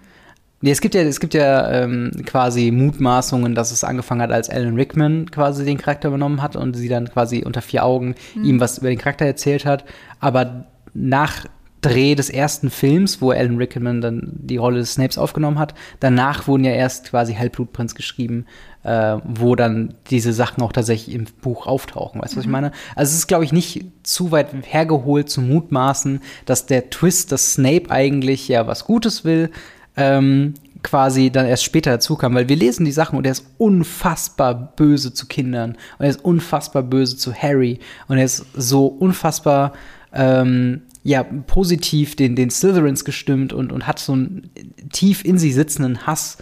Nee, es gibt ja, es gibt ja ähm, quasi Mutmaßungen, dass es angefangen hat, als Alan Rickman quasi den Charakter übernommen hat und sie dann quasi unter vier Augen ihm was über den Charakter erzählt hat. Aber nach Dreh des ersten Films, wo Alan Rickman dann die Rolle des Snapes aufgenommen hat, danach wurden ja erst quasi Halbblutprinz geschrieben, äh, wo dann diese Sachen auch tatsächlich im Buch auftauchen. Weißt du, was ich meine? Also es ist, glaube ich, nicht zu weit hergeholt zu mutmaßen, dass der Twist, dass Snape eigentlich ja was Gutes will, ähm, quasi dann erst später dazu kam, weil wir lesen die Sachen und er ist unfassbar böse zu Kindern und er ist unfassbar böse zu Harry und er ist so unfassbar ähm, ja, positiv den, den Slytherins gestimmt und, und hat so einen tief in sich sitzenden Hass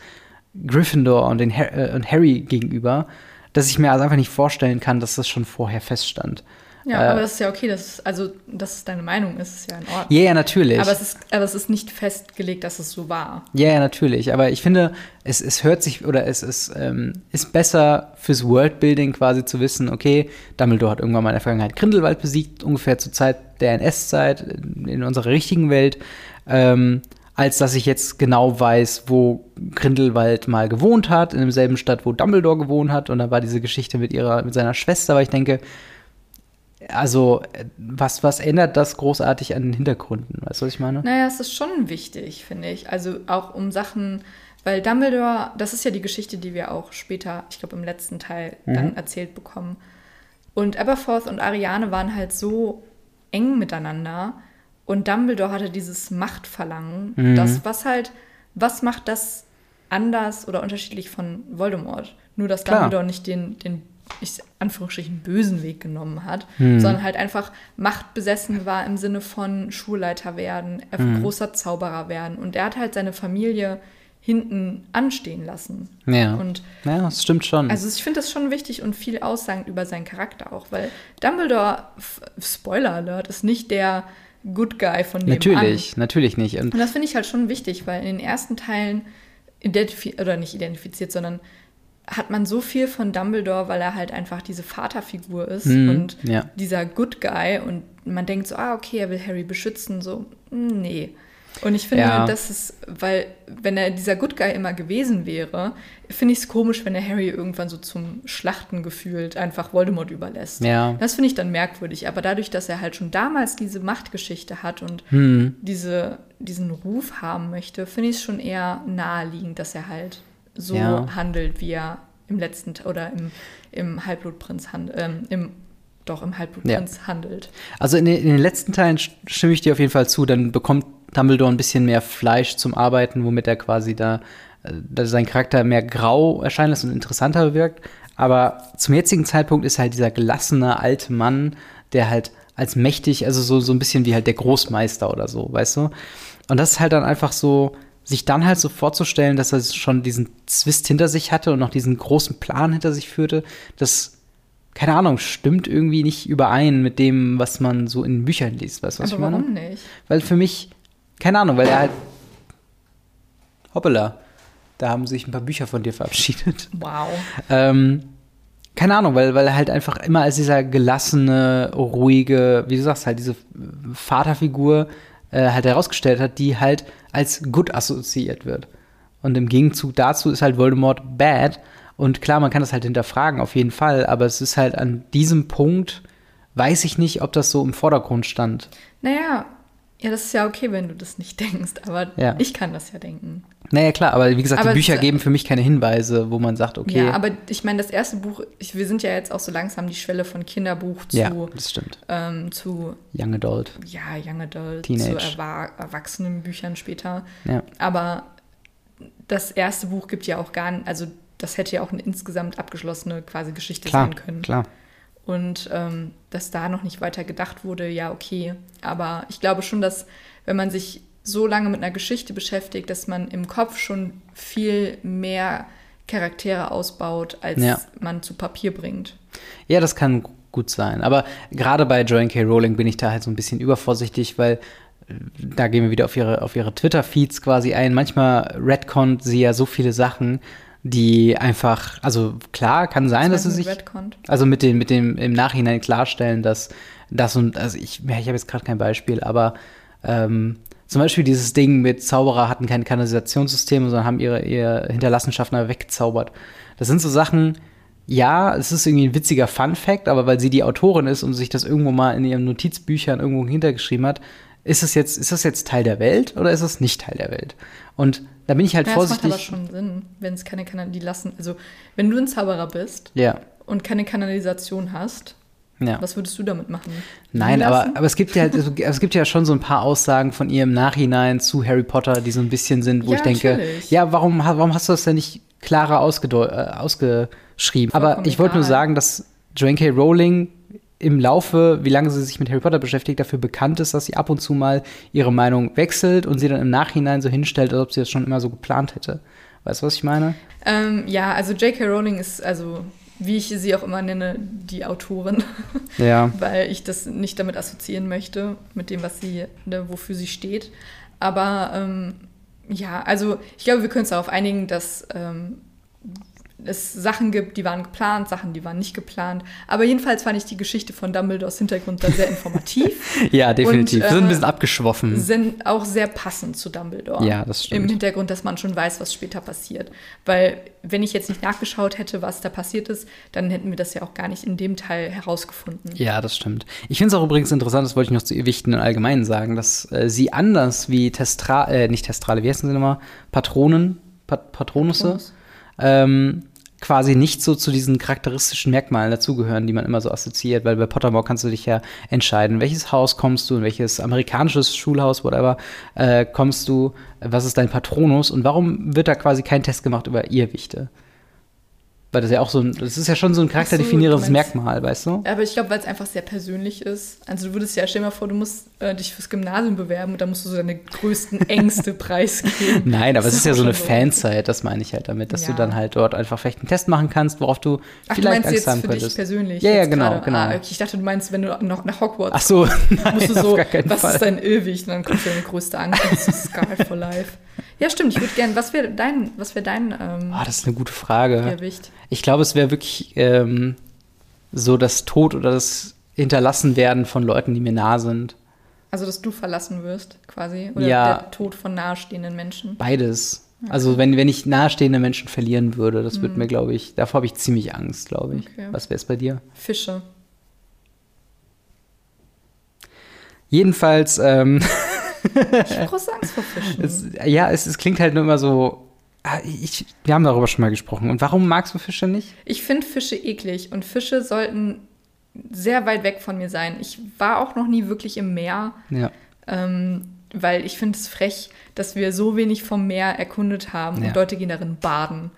Gryffindor und, den, Har- äh, und Harry gegenüber, dass ich mir also einfach nicht vorstellen kann, dass das schon vorher feststand. Ja, Äh, aber das ist ja okay, dass, also, dass es deine Meinung ist, ist ja in Ordnung. Ja, ja, natürlich. Aber es, ist, aber es ist nicht festgelegt, dass es so war. Ja, ja, natürlich. Aber ich finde, es, es hört sich oder es ist, ähm, ist besser fürs Worldbuilding quasi zu wissen, okay, Dumbledore hat irgendwann mal in der Vergangenheit Grindelwald besiegt, ungefähr zur Zeit der NS-Zeit in in unserer richtigen Welt, ähm, als dass ich jetzt genau weiß, wo Grindelwald mal gewohnt hat, in demselben Stadt, wo Dumbledore gewohnt hat. Und da war diese Geschichte mit ihrer, mit seiner Schwester, weil ich denke, also, was, was ändert das großartig an den Hintergründen? Weißt du, was ich meine? Naja, es ist schon wichtig, finde ich. Also auch um Sachen, weil Dumbledore, das ist ja die Geschichte, die wir auch später, ich glaube im letzten Teil, dann erzählt bekommen. Und Aberforth und Ariane waren halt so eng miteinander und Dumbledore hatte dieses Machtverlangen, das was halt, was macht das anders oder unterschiedlich von Voldemort? Nur, dass Klar. Dumbledore nicht den, den ich Anführungsstrichen bösen Weg genommen hat, sondern halt einfach machtbesessen war im Sinne von Schulleiter werden, er großer Zauberer werden. Und er hat halt seine Familie hinten anstehen lassen. Ja. Und ja, das stimmt schon. also ich finde das schon wichtig und viel aussagend über seinen Charakter auch, weil Dumbledore, Spoiler Alert, ist nicht der Good Guy von nebenan. natürlich, natürlich nicht. Und Und das finde ich halt schon wichtig, weil in den ersten Teilen identifiziert, oder nicht identifiziert, sondern hat man so viel von Dumbledore, weil er halt einfach diese Vaterfigur ist Mhm, und ja. dieser Good Guy und man denkt so, ah, okay, er will Harry beschützen, so, mm, nee. Und ich finde, Ja. das ist, weil, wenn er dieser Good Guy immer gewesen wäre, finde ich es komisch, wenn er Harry irgendwann so zum Schlachten gefühlt einfach Voldemort überlässt. Ja. Das finde ich dann merkwürdig. Aber dadurch, dass er halt schon damals diese Machtgeschichte hat und Hm. diese, diesen Ruf haben möchte, finde ich es schon eher naheliegend, dass er halt so Ja. handelt, wie er im letzten Te- oder im, im Halbblutprinz handelt, ähm, im doch im Halbblutprinz handelt. Also in den, in den letzten Teilen st- stimme ich dir auf jeden Fall zu. Dann bekommt Dumbledore ein bisschen mehr Fleisch zum Arbeiten, womit er quasi da, äh, da sein Charakter mehr grau erscheinen lässt und interessanter wirkt. Aber zum jetzigen Zeitpunkt ist halt dieser gelassene alte Mann, der halt als mächtig, also so, so ein bisschen wie halt der Großmeister oder so, weißt du? Und das ist halt dann einfach so, sich dann halt so vorzustellen, dass er schon diesen Zwist hinter sich hatte und noch diesen großen Plan hinter sich führte, das, keine Ahnung, stimmt irgendwie nicht überein mit dem, was man so in Büchern liest, weißt du, was Aber ich meine? warum nicht? Weil für mich, keine Ahnung, weil er halt. Hoppala, da haben sich ein paar Bücher von dir verabschiedet. Wow. Ähm, keine Ahnung, weil, weil er halt einfach immer als dieser gelassene, ruhige, wie du sagst, halt diese Vaterfigur äh, halt herausgestellt hat, die halt als gut assoziiert wird. Und im Gegenzug dazu ist halt Voldemort bad. Und klar, man kann das halt hinterfragen, auf jeden Fall. Aber es ist halt an diesem Punkt, weiß ich nicht, ob das so im Vordergrund stand. Naja, ja, das ist ja okay, wenn du das nicht [LAUGHS] denkst, aber Ja. ich kann das ja denken. Naja, klar, aber wie gesagt, Aber die Bücher geben für mich keine Hinweise, wo man sagt, okay, Ja, aber ich meine, das erste Buch, ich, wir sind ja jetzt auch so langsam die Schwelle von Kinderbuch zu, ja, das stimmt. ähm, zu Young Adult. ja, Young Adult, Teenage. zu Erwa Erwachsenenbüchern später. Ja. Aber das erste Buch gibt ja auch gar nicht, also das hätte ja auch eine insgesamt abgeschlossene quasi Geschichte Klar, sein können. klar. Und ähm, dass da noch nicht weiter gedacht wurde, ja, okay. Aber ich glaube schon, dass wenn man sich so lange mit einer Geschichte beschäftigt, dass man im Kopf schon viel mehr Charaktere ausbaut, als Ja. man zu Papier bringt. Ja, das kann gut sein. Aber gerade bei Joanne K. Rowling bin ich da halt so ein bisschen übervorsichtig, weil äh, da gehen wir wieder auf ihre, auf ihre Twitter-Feeds quasi ein. Manchmal retconnt sie ja so viele Sachen, die einfach, also klar, kann sein, dass sie sich. heißt mit Redcon? Also mit dem, mit dem im Nachhinein klarstellen, dass das und, also ich, ja, ich habe jetzt gerade kein Beispiel, aber ähm, zum Beispiel dieses Ding mit Zauberer hatten kein Kanalisationssystem, sondern haben ihre, ihre Hinterlassenschaften weggezaubert. Das sind so Sachen, ja, es ist irgendwie ein witziger Fun-Fact, aber weil sie die Autorin ist und sich das irgendwo mal in ihren Notizbüchern irgendwo hintergeschrieben hat, ist es jetzt, ist das jetzt Teil der Welt oder ist es nicht Teil der Welt? Und da bin ich halt Ja, das macht vorsichtig. aber schon Sinn, wenn es keine Kanal, die lassen, also wenn du ein Zauberer bist ja, und keine Kanalisation hast, ja. was würdest du damit machen? Nein, aber, aber es gibt ja halt, also es gibt ja schon so ein paar Aussagen von ihr im Nachhinein zu Harry Potter, die so ein bisschen sind, wo Ja, ich denke, natürlich. ja, warum, warum hast du das denn nicht klarer äh, ausgeschrieben? aber ich wollte nur sagen, dass Joanne K. Rowling im Laufe, wie lange sie sich mit Harry Potter beschäftigt, dafür bekannt ist, dass sie ab und zu mal ihre Meinung wechselt und sie dann im Nachhinein so hinstellt, als ob sie das schon immer so geplant hätte. Weißt du, was ich meine? Ähm, ja, also J.K. Rowling ist, also wie ich sie auch immer nenne, die Autorin, Ja. [LAUGHS] weil ich das nicht damit assoziieren möchte, mit dem, was sie, ne, wofür sie steht. Aber ähm, ja, also ich glaube, wir können uns darauf einigen, dass ähm, es Sachen gibt, die waren geplant, Sachen, die waren nicht geplant. Aber jedenfalls fand ich die Geschichte von Dumbledores Hintergrund da sehr informativ. [LAUGHS] Ja, definitiv. Und, wir sind ein äh, bisschen abgeschwoffen. sind auch sehr passend zu Dumbledore. Ja, das stimmt. Im Hintergrund, dass man schon weiß, was später passiert. Weil, wenn ich jetzt nicht nachgeschaut hätte, was da passiert ist, dann hätten wir das ja auch gar nicht in dem Teil herausgefunden. Ja, das stimmt. Ich finde es auch übrigens interessant, das wollte ich noch zu Ewichten und Allgemeinen sagen, dass äh, sie anders wie Testra, äh, nicht Testrale, wie heißen sie nochmal? Patronen, Pat Patronusse, Patronus. ähm, quasi nicht so zu diesen charakteristischen Merkmalen dazugehören, die man immer so assoziiert, weil bei Pottermore kannst du dich ja entscheiden, welches Haus kommst du, in welches amerikanisches Schulhaus, whatever, äh, kommst du, was ist dein Patronus und warum wird da quasi kein Test gemacht über Irrwichte? Weil das ja auch so ein, das ist ja schon so ein charakterdefinierendes meinst- Merkmal, weißt du? Aber ich glaube, weil es einfach sehr persönlich ist. Also du würdest ja, stell dir mal vor, du musst äh, dich fürs Gymnasium bewerben und da musst du so deine größten [LAUGHS] Ängste preisgeben. Nein, aber es ist ja so eine schon Fanzeit, das meine ich halt damit, dass Ja. du dann halt dort einfach vielleicht einen Test machen kannst, worauf du Ach, du vielleicht meinst Angst jetzt haben für könntest. dich persönlich? Ja, ja, genau, gerade? genau. Ah, okay. Ich dachte, du meinst, wenn du noch nach Hogwarts Ach so, nein, [LAUGHS] musst du so, was Fall. ist dein Irrwicht? Und dann kommt deine größte Angst, das ist Scarlet [LAUGHS] for Life. Ja, stimmt, ich würde gerne, was wäre dein, was wäre dein ähm, Ah, das ist eine gute Frage. Irrwicht? Ich glaube, es wäre wirklich ähm, so das Tod oder das Hinterlassenwerden von Leuten, die mir nah sind. Also, dass du verlassen wirst, quasi? Oder Ja. der Tod von nahestehenden Menschen? Beides. Also wenn, wenn ich nahestehende Menschen verlieren würde, das würde mir, glaube ich, davor habe ich ziemlich Angst, glaube ich. Mhm. Okay. Was wäre es bei dir? Fische. Jedenfalls, ähm, [LAUGHS] Ich habe große Angst vor Fischen. es, ja, es, es klingt halt nur immer so. ah, Ich, wir haben darüber schon mal gesprochen. Und warum magst du Fische nicht? Ich finde Fische eklig und Fische sollten sehr weit weg von mir sein. Ich war auch noch nie wirklich im Meer, Ja. ähm, weil ich finde es frech, dass wir so wenig vom Meer erkundet haben Ja. und Leute gehen darin baden.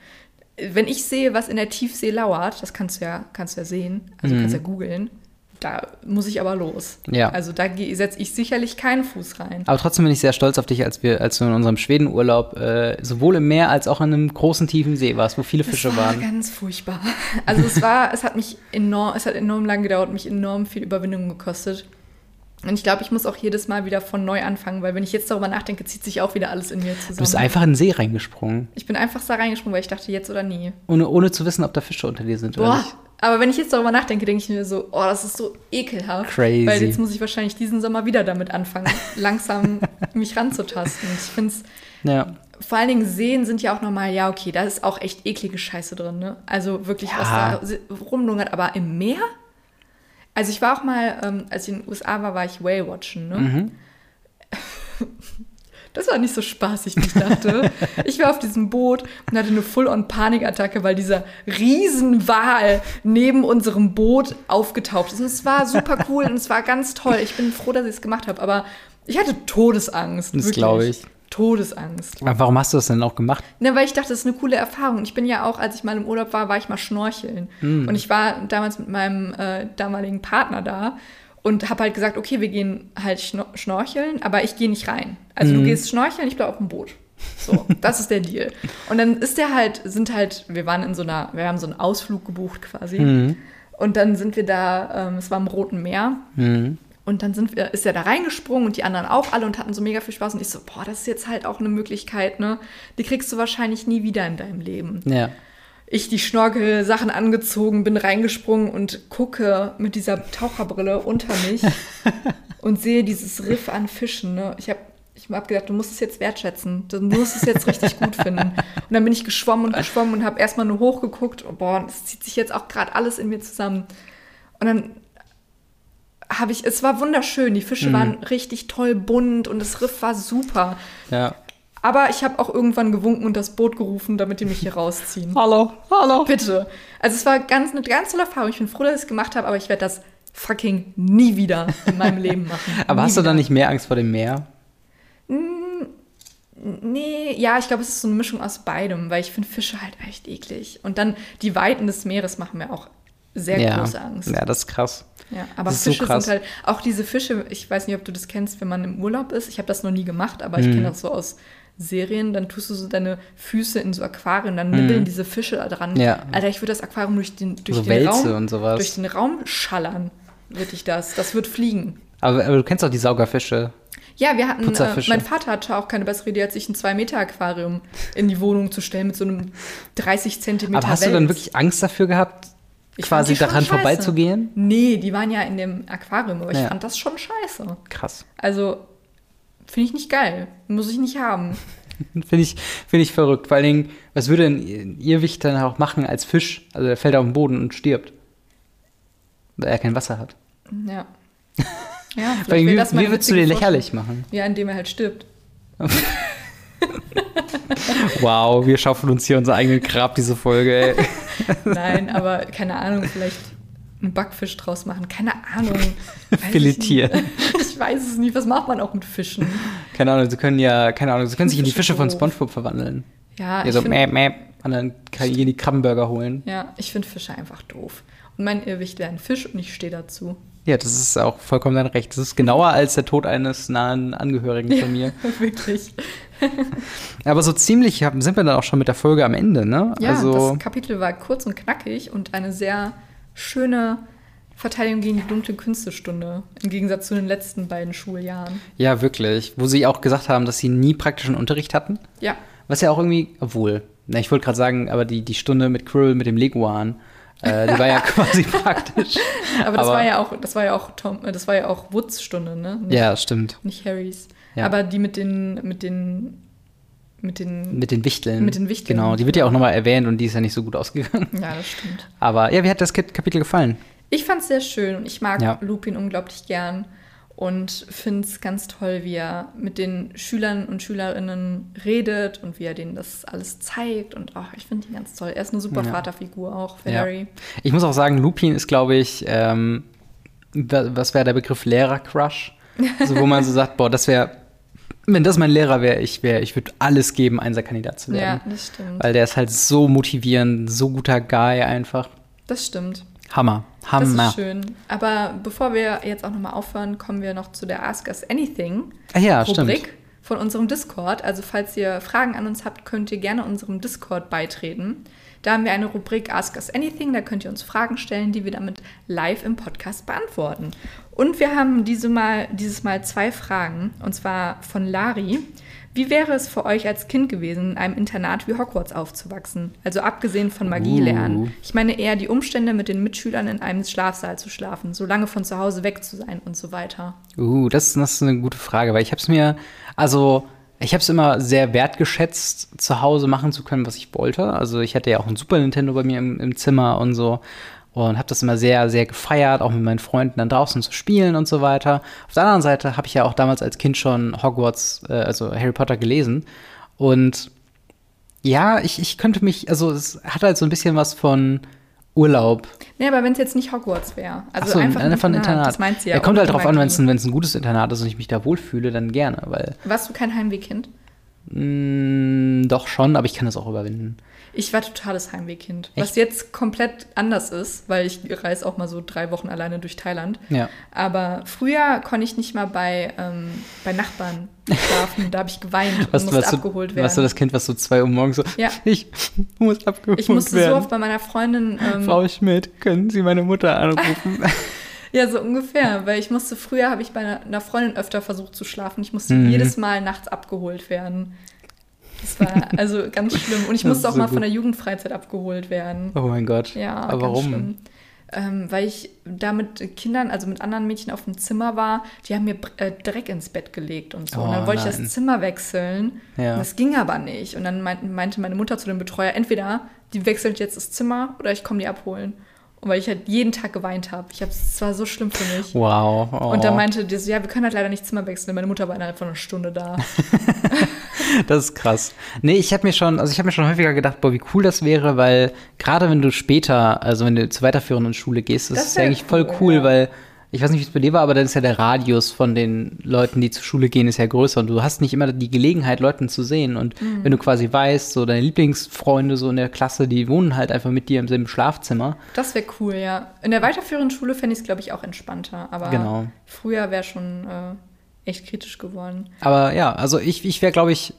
Wenn ich sehe, was in der Tiefsee lauert, das kannst du ja, kannst du ja sehen, also Mhm. kannst ja googeln, da muss ich aber los. Ja. Also da setze ich sicherlich keinen Fuß rein. Aber trotzdem bin ich sehr stolz auf dich, als wir, als du in unserem Schwedenurlaub äh, sowohl im Meer als auch in einem großen tiefen See warst, wo viele Fische es war waren. ganz furchtbar. [LAUGHS] Also es war, es hat mich enorm, es hat enorm lang gedauert, mich enorm viel Überwindung gekostet. Und ich glaube, ich muss auch jedes Mal wieder von neu anfangen, weil wenn ich jetzt darüber nachdenke, zieht sich auch wieder alles in mir zusammen. Du bist einfach in den See reingesprungen, ich bin einfach da reingesprungen, weil ich dachte, jetzt oder nie. ohne, ohne zu wissen, ob da Fische unter dir sind oder Boah, nicht. Aber wenn ich jetzt darüber nachdenke, denke ich mir so, oh, das ist so ekelhaft. Crazy. Weil jetzt muss ich wahrscheinlich diesen Sommer wieder damit anfangen, [LAUGHS] langsam mich ranzutasten. Ich finde es, Ja. vor allen Dingen Seen sind ja auch nochmal, ja, okay, da ist auch echt eklige Scheiße drin, ne? Also wirklich, was Ja. da si- rumlungert. Aber im Meer? Also ich war auch mal, ähm, als ich in den USA war, war ich Whale watchen, ne? Mhm. [LAUGHS] Das war nicht so spaßig, wie ich dachte. [LAUGHS] ich war auf diesem Boot und hatte eine Full-on-Panikattacke, weil dieser Riesenwal neben unserem Boot aufgetaucht ist. Und es war super cool und es war ganz toll. Ich bin froh, dass ich es gemacht habe, aber ich hatte Todesangst. Das glaube ich. Todesangst. Aber warum hast du das denn auch gemacht? Ne, weil ich dachte, das ist eine coole Erfahrung. Ich bin ja auch, als ich mal im Urlaub war, war ich mal schnorcheln. Hm. Und ich war damals mit meinem äh, damaligen Partner da und habe halt gesagt, okay, wir gehen halt schno schnorcheln, aber ich gehe nicht rein. Also Hm. du gehst schnorcheln, ich bleib auf dem Boot. So, [LAUGHS] das ist der Deal. Und dann ist der halt, sind halt, wir waren in so einer, wir haben so einen Ausflug gebucht quasi. Mhm. Und dann sind wir da, ähm, es war im Roten Meer. Mhm. Und dann sind wir, ist er da reingesprungen und die anderen auch alle und hatten so mega viel Spaß. Und ich so, boah, das ist jetzt halt auch eine Möglichkeit, ne? Die kriegst du wahrscheinlich nie wieder in deinem Leben. Ja. Ich die Schnorkel-Sachen angezogen, bin reingesprungen und gucke mit dieser Taucherbrille unter mich [LAUGHS] und sehe dieses Riff an Fischen. Ne? Ich habe ich hab gedacht, du musst es jetzt wertschätzen. Du musst es jetzt richtig gut finden. Und dann bin ich geschwommen und geschwommen und habe erstmal nur hochgeguckt. Oh, boah, das zieht sich jetzt auch gerade alles in mir zusammen. Und dann habe ich, es war wunderschön. Die Fische waren richtig toll bunt und das Riff war super. Ja. Aber ich habe auch irgendwann gewunken und das Boot gerufen, damit die mich hier rausziehen. [LAUGHS] Hallo, hallo. Bitte. Also es war ganz, eine ganz tolle Erfahrung. Ich bin froh, dass ich es gemacht habe, aber ich werde das fucking nie wieder in meinem Leben [LAUGHS] machen. Aber nie hast du wieder. dann nicht mehr Angst vor dem Meer? Nee, ja, ich glaube, es ist so eine Mischung aus beidem, weil ich finde Fische halt echt eklig. Und dann die Weiten des Meeres machen mir auch sehr ja. große Angst. Ja, das ist krass. Ja, aber so Fische krass. sind halt, auch diese Fische, ich weiß nicht, ob du das kennst, wenn man im Urlaub ist. Ich habe das noch nie gemacht, aber Mhm. ich kenne das so aus Serien. Dann tust du so deine Füße in so Aquarien, dann nibbeln diese Fische da dran. Ja. Alter, ich würde das Aquarium durch den, durch So den Wälze Raum, und sowas. durch den Raum schallern, würde ich das. Das wird fliegen. Aber, aber du kennst doch die Saugerfische. Ja, wir hatten, äh, mein Vater hatte auch keine bessere Idee, als sich ein 2-Meter-Aquarium in die Wohnung zu stellen mit so einem 30 Zentimeter Aber hast du dann Wels. wirklich Angst dafür gehabt, Ich quasi daran vorbeizugehen? Nee, die waren ja in dem Aquarium, aber ich Ja. fand das schon scheiße. Krass. Also, finde ich nicht geil. Muss ich nicht haben. [LAUGHS] Finde ich, finde ich verrückt. Vor allen Dingen, was würde denn ihr Wicht dann auch machen als Fisch? Also der fällt auf den Boden und stirbt. Weil er kein Wasser hat. Ja. Ja, [LAUGHS] wäre wie, wie würdest du den lächerlich machen? Ja, indem er halt stirbt. [LAUGHS] Wow, wir schaffen uns hier unser eigenen Grab, diese Folge, ey. Nein, aber keine Ahnung, vielleicht einen Backfisch draus machen. Keine Ahnung. [LAUGHS] Ich Filetieren. nicht. [LAUGHS] Ich weiß es nicht. Was macht man auch mit Fischen? Keine Ahnung, sie können ja, keine Ahnung, sie können sich in die Fische von. Spongebob verwandeln. Ja, Ja, ich so find- mäh, mäh, und dann kann ich die Krabbenburger holen. ja, ich finde Fische einfach doof. Und mein Irrwicht wäre ein Fisch und ich stehe dazu. Ja, das ist auch vollkommen dein Recht. Das ist genauer als der Tod eines nahen Angehörigen von mir. [LAUGHS] Wirklich. Aber so ziemlich sind wir dann auch schon mit der Folge am Ende, ne? Ja, also, das Kapitel war kurz und knackig und eine sehr schöne Verteidigung gegen die dunkle Künstlestunde. Im Gegensatz zu den letzten beiden Schuljahren. ja, wirklich. Wo sie auch gesagt haben, dass sie nie praktischen Unterricht hatten. Ja, Was ja auch irgendwie, obwohl, na, ich wollte gerade sagen, aber die, die Stunde mit Quirrell, mit dem Leguan, äh, die war ja [LAUGHS] quasi praktisch. aber das Aber- war ja auch, das war ja auch Tom, äh, das war ja auch Woods Stunde, ne? Nicht, Ja, stimmt. nicht Harrys. Ja. Aber die mit den, mit den, mit den. Mit den Wichteln. Mit den Wichteln. Genau, die wird ja auch nochmal erwähnt und die ist ja nicht so gut ausgegangen. ja, das stimmt. Aber ja, wie hat das Kapitel gefallen? Ich fand es sehr schön und ich mag Ja. Lupin unglaublich gern und finde es ganz toll, wie er mit den Schülern und Schülerinnen redet und wie er denen das alles zeigt. Und auch, ich finde ihn ganz toll. Er ist eine super Ja. Vaterfigur auch für Ja. Harry. Ich muss auch sagen, Lupin ist, glaube ich, ähm, wa- was wäre der Begriff Lehrer-Crush? [LAUGHS] Also, wo man so sagt, boah, das wäre, wenn das mein Lehrer wäre, ich wäre, ich würde alles geben, Einser-Kandidat zu werden. Ja, das stimmt. Weil der ist halt so motivierend, so guter Guy einfach. Das stimmt. Hammer. Hammer. Das ist schön. Aber bevor wir jetzt auch nochmal aufhören, kommen wir noch zu der Ask Us Anything Ah, ja, Rubrik stimmt. von unserem Discord. Also falls ihr Fragen an uns habt, könnt ihr gerne unserem Discord beitreten. Da haben wir eine Rubrik Ask Us Anything. Da könnt ihr uns Fragen stellen, die wir damit live im Podcast beantworten. Und wir haben diese mal, dieses Mal zwei Fragen. Und zwar von Lari. Wie wäre es für euch als Kind gewesen, in einem Internat wie Hogwarts aufzuwachsen? Also abgesehen von Magie Uh. lernen. Ich meine eher die Umstände, mit den Mitschülern in einem Schlafsaal zu schlafen, so lange von zu Hause weg zu sein und so weiter. Uh, das, das ist eine gute Frage, weil ich habe es mir, also ich habe es immer sehr wertgeschätzt, zu Hause machen zu können, was ich wollte. Also ich hatte ja auch ein Super Nintendo bei mir im, im Zimmer und so und habe das immer sehr, sehr gefeiert, auch mit meinen Freunden dann draußen zu spielen und so weiter. Auf der anderen Seite habe ich ja auch damals als Kind schon Hogwarts, äh, also Harry Potter gelesen und ja, ich, ich könnte mich, also es hat halt so ein bisschen was von Urlaub. Nee, aber wenn es jetzt nicht Hogwarts wäre. Also so, einfach, einfach ein Internat. Das meint sie ja. ja kommt halt drauf an, wenn es ein, ein gutes Internat ist und ich mich da wohlfühle, dann gerne, weil Warst du kein Heimwehkind? mh, doch schon, aber ich kann das auch überwinden. Ich war totales Heimwehkind. Was Echt? jetzt komplett anders ist, weil ich reise auch mal so drei Wochen alleine durch Thailand. Ja. Aber früher konnte ich nicht mal bei, ähm, bei Nachbarn schlafen. da habe ich geweint und Was, musste was, abgeholt du, werden. warst du das Kind, was so zwei Uhr morgens so, Ja. [LAUGHS] ich muss abgeholt ich musste werden. so oft bei meiner Freundin, ähm, Frau Schmidt, können Sie meine Mutter anrufen? [LAUGHS] [LAUGHS] ja so ungefähr, weil ich musste, früher habe ich bei einer, einer Freundin öfter versucht zu schlafen. Ich musste Mhm. jedes Mal nachts abgeholt werden. Das war also ganz schlimm. Und ich musste auch so mal gut. von der Jugendfreizeit abgeholt werden. oh mein Gott. Ja, aber ganz warum? schlimm. Ähm, weil ich da mit Kindern, also mit anderen Mädchen auf dem Zimmer war, die haben mir äh, Dreck ins Bett gelegt und so. und Oh, dann wollte ich nein. das Zimmer wechseln. Ja. Und das ging aber nicht. Und dann meint, meinte meine Mutter zu dem Betreuer, entweder die wechselt jetzt das Zimmer oder ich komme die abholen. Und weil ich halt jeden Tag geweint habe. Ich habe es war so schlimm für mich. Wow. Oh. Und dann meinte die so, ja, wir können halt leider nicht Zimmer wechseln. Meine Mutter war innerhalb von einer Stunde da. [LAUGHS] Das ist krass. Nee, ich habe mir schon, also ich habe mir schon häufiger gedacht, boah, wie cool das wäre, weil gerade wenn du später, also wenn du zur weiterführenden Schule gehst, das, Das ist eigentlich voll cool, cool, ja. weil ich weiß nicht, wie es bei dir war, aber dann ist ja der Radius von den Leuten, die zur Schule gehen, ist ja größer und du hast nicht immer die Gelegenheit, Leuten zu sehen. Und Mhm. wenn du quasi weißt, so deine Lieblingsfreunde so in der Klasse, die wohnen halt einfach mit dir im selben Schlafzimmer. Das wäre cool, ja. In der weiterführenden Schule fände ich es, glaube ich, auch entspannter. Aber Genau. früher wäre schon äh, echt kritisch geworden. Aber ja, also ich, ich wäre, glaube ich,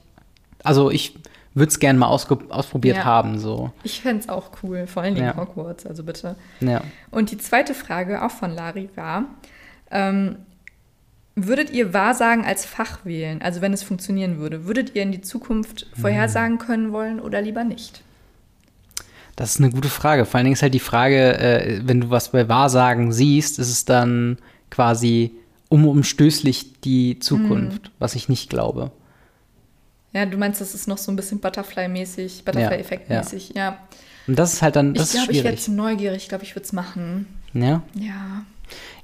also ich würde es gerne mal ausprobiert Ja. haben, so. Ich fände es auch cool, vor allen Dingen Ja. Hogwarts, also bitte. Ja. Und die zweite Frage, auch von Lari, war, ähm, würdet ihr Wahrsagen als Fach wählen, also wenn es funktionieren würde? Würdet ihr in die Zukunft vorhersagen können wollen oder lieber nicht? Das ist eine gute Frage. Vor allen Dingen ist halt die Frage, äh, wenn du was bei Wahrsagen siehst, ist es dann quasi unumstößlich die Zukunft, was ich nicht glaube. Ja, du meinst, das ist noch so ein bisschen Butterfly-mäßig, Butterfly-Effekt-mäßig, ja. Und das ist halt dann, Ich das glaube, ich wäre schwierig. zu neugierig. Ich glaube, ich würde es machen. ja? Ja.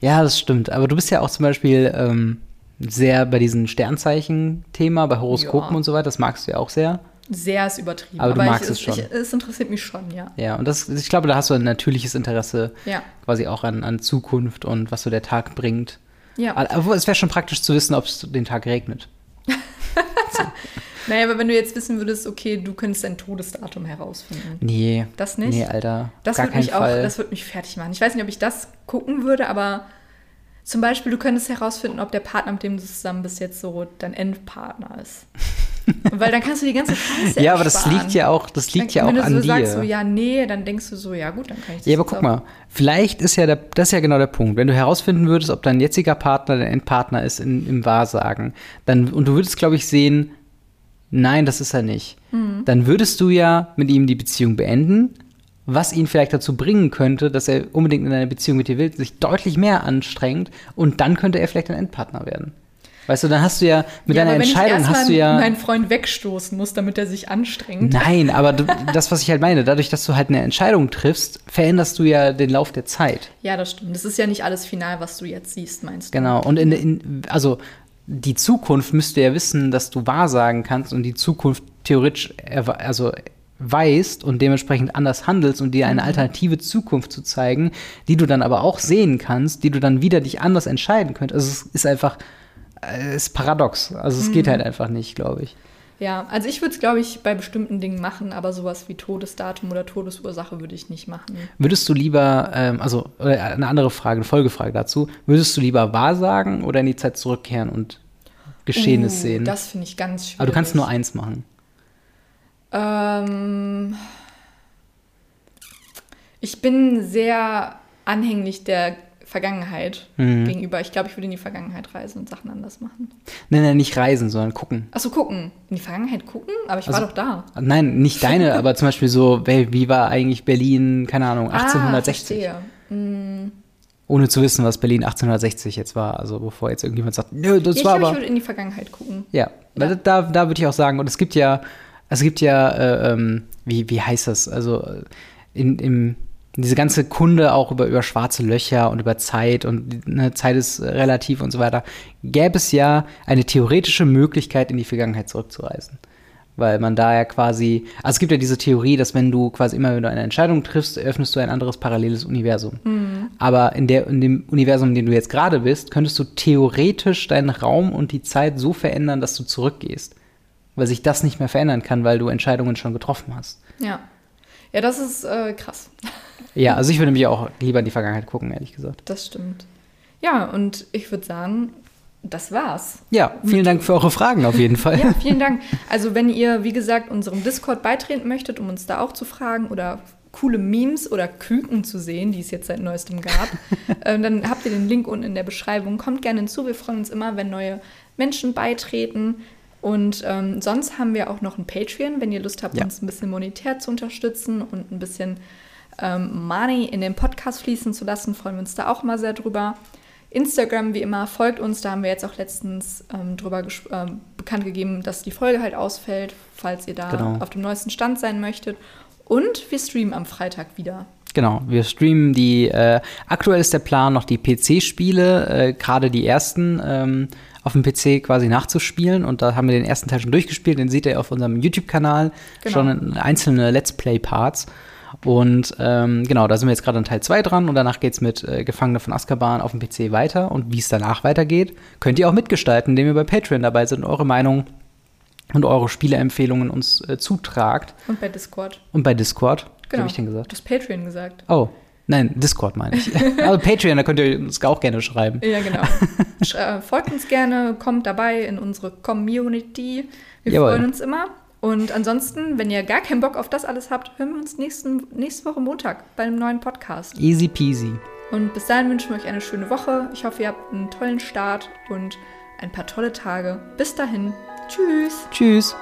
ja, das stimmt. Aber du bist ja auch zum Beispiel ähm, sehr bei diesem Sternzeichen-Thema, bei Horoskopen Ja. und so weiter. Das magst du ja auch sehr. Sehr ist übertrieben. Aber du ich- magst es schon. Ich, es interessiert mich schon, ja. Ja, und das, ich glaube, da hast du ein natürliches Interesse Ja. quasi auch an, an Zukunft und was so der Tag bringt. Ja. Aber es wäre schon praktisch zu wissen, ob es den Tag regnet. [LAUGHS] Naja, aber wenn du jetzt wissen würdest, okay, du könntest dein Todesdatum herausfinden. Nee. Das nicht? Nee, Alter. Das würde mich auch, Fall. das würde mich fertig machen. Ich weiß nicht, ob ich das gucken würde, aber zum Beispiel, du könntest herausfinden, ob der Partner, mit dem du zusammen bist, jetzt so dein Endpartner ist. [LAUGHS] Weil dann kannst du die ganze Scheiße ja, aber das liegt ja auch, das liegt ja Wenn auch du so an sagst, dir. so, ja, nee, dann denkst du so, ja gut, dann kann ich das Ja, aber guck auch- mal, vielleicht ist ja der, das ist ja genau der Punkt. Wenn du herausfinden würdest, ob dein jetziger Partner dein Endpartner ist in, im Wahrsagen, dann, und du würdest, glaube ich, sehen, nein, das ist er nicht, Mhm. dann würdest du ja mit ihm die Beziehung beenden, was ihn vielleicht dazu bringen könnte, dass er unbedingt in einer Beziehung mit dir will, sich deutlich mehr anstrengt und dann könnte er vielleicht dein Endpartner werden. Weißt du, dann hast du ja mit ja, deiner Entscheidung ich hast du ja. meinen Freund wegstoßen muss, damit er sich anstrengt. Nein, aber du, [LAUGHS] das, was ich halt meine, dadurch, dass du halt eine Entscheidung triffst, veränderst du ja den Lauf der Zeit. Ja, das stimmt. Das ist ja nicht alles final, was du jetzt siehst, meinst du? Genau. Und in, in also die Zukunft müsste ja wissen, dass du wahrsagen kannst und die Zukunft theoretisch also weißt und dementsprechend anders handelst und dir Mhm. eine alternative Zukunft zu zeigen, die du dann aber auch sehen kannst, die du dann wieder dich anders entscheiden könntest. Also es ist einfach, äh, es ist paradox. Also es Mhm. geht halt einfach nicht, glaube ich. Ja, also ich würde es, glaube ich, bei bestimmten Dingen machen, aber sowas wie Todesdatum oder Todesursache würde ich nicht machen. Würdest du lieber, ähm, also äh, eine andere Frage, eine Folgefrage dazu, würdest du lieber wahrsagen oder in die Zeit zurückkehren und Geschehenes Uh, sehen? Das finde ich ganz schwierig. aber du kannst nur eins machen. Ähm, ich bin sehr anhänglich der Vergangenheit Mhm. gegenüber. Ich glaube, ich würde in die Vergangenheit reisen und Sachen anders machen. Nein, nein, nicht reisen, sondern gucken. Achso, gucken. In die Vergangenheit gucken? Aber ich war Also- doch da. Nein, nicht deine, [LAUGHS] aber zum Beispiel so, wie war eigentlich Berlin, keine Ahnung, 1860? Ah, verstehe. ohne zu wissen, was Berlin 1860 jetzt war. Also bevor jetzt irgendjemand sagt, nö, das Ja, ich war glaube, ich aber. würde in die Vergangenheit gucken. Ja, weil da, da würde ich auch sagen, und es gibt ja, es gibt ja, äh, ähm, wie, wie heißt das? Also äh, in, im, diese ganze Kunde auch über, über schwarze Löcher und über Zeit und ne, Zeit ist relativ und so weiter, gäbe es ja eine theoretische Möglichkeit, in die Vergangenheit zurückzureisen. Weil man da ja quasi, also es gibt ja diese Theorie, dass wenn du quasi immer, wenn du eine Entscheidung triffst, öffnest du ein anderes paralleles Universum. Aber in, der, in dem Universum, in dem du jetzt gerade bist, könntest du theoretisch deinen Raum und die Zeit so verändern, dass du zurückgehst. Weil sich das nicht mehr verändern kann, weil du Entscheidungen schon getroffen hast. Ja. Ja, das ist äh, krass. Ja, also ich würde mich auch lieber in die Vergangenheit gucken, ehrlich gesagt. Das stimmt. Ja, und ich würde sagen, das war's. Ja, vielen Dank für eure Fragen auf jeden Fall. Ja, vielen Dank. Also, wenn ihr, wie gesagt, unserem Discord beitreten möchtet, um uns da auch zu fragen oder coole Memes oder Küken zu sehen, die es jetzt seit neuestem gab, [LAUGHS] ähm, dann habt ihr den Link unten in der Beschreibung. Kommt gerne hinzu. Wir freuen uns immer, wenn neue Menschen beitreten. Und ähm, sonst haben wir auch noch ein Patreon, wenn ihr Lust habt, Ja. uns ein bisschen monetär zu unterstützen und ein bisschen ähm, Money in den Podcast fließen zu lassen, freuen wir uns da auch mal sehr drüber. Instagram, wie immer, folgt uns. Da haben wir jetzt auch letztens ähm, drüber ähm, bekannt gegeben, dass die Folge halt ausfällt, falls ihr da Genau. auf dem neuesten Stand sein möchtet. Und wir streamen am Freitag wieder. Genau, wir streamen die, äh, aktuell ist der Plan, noch die PC-Spiele, äh, gerade die ersten, ähm, auf dem PC quasi nachzuspielen. Und da haben wir den ersten Teil schon durchgespielt, den seht ihr auf unserem YouTube-Kanal, Genau. schon in einzelne Let's Play-Parts. Und ähm, genau, da sind wir jetzt gerade an Teil 2 dran und danach geht's mit äh, Gefangene von Azkaban auf dem PC weiter. Und wie es danach weitergeht, könnt ihr auch mitgestalten, indem ihr bei Patreon dabei seid und eure Meinung und eure Spieleempfehlungen uns äh, zutragt. Und bei Discord. Und bei Discord, Genau. habe ich denn gesagt? Du hast Patreon gesagt. Oh, nein, Discord meine ich. [LAUGHS] also Patreon, da könnt ihr uns auch gerne schreiben. Ja, genau. [LAUGHS] Sch äh, folgt uns gerne, kommt dabei in unsere Community. Wir Jawohl. freuen uns immer. Und ansonsten, wenn ihr gar keinen Bock auf das alles habt, hören wir uns nächsten, nächste Woche Montag bei einem neuen Podcast. Easy peasy. Und bis dahin wünschen wir euch eine schöne Woche. Ich hoffe, ihr habt einen tollen Start und ein paar tolle Tage. Bis dahin. Tschüss. Tschüss.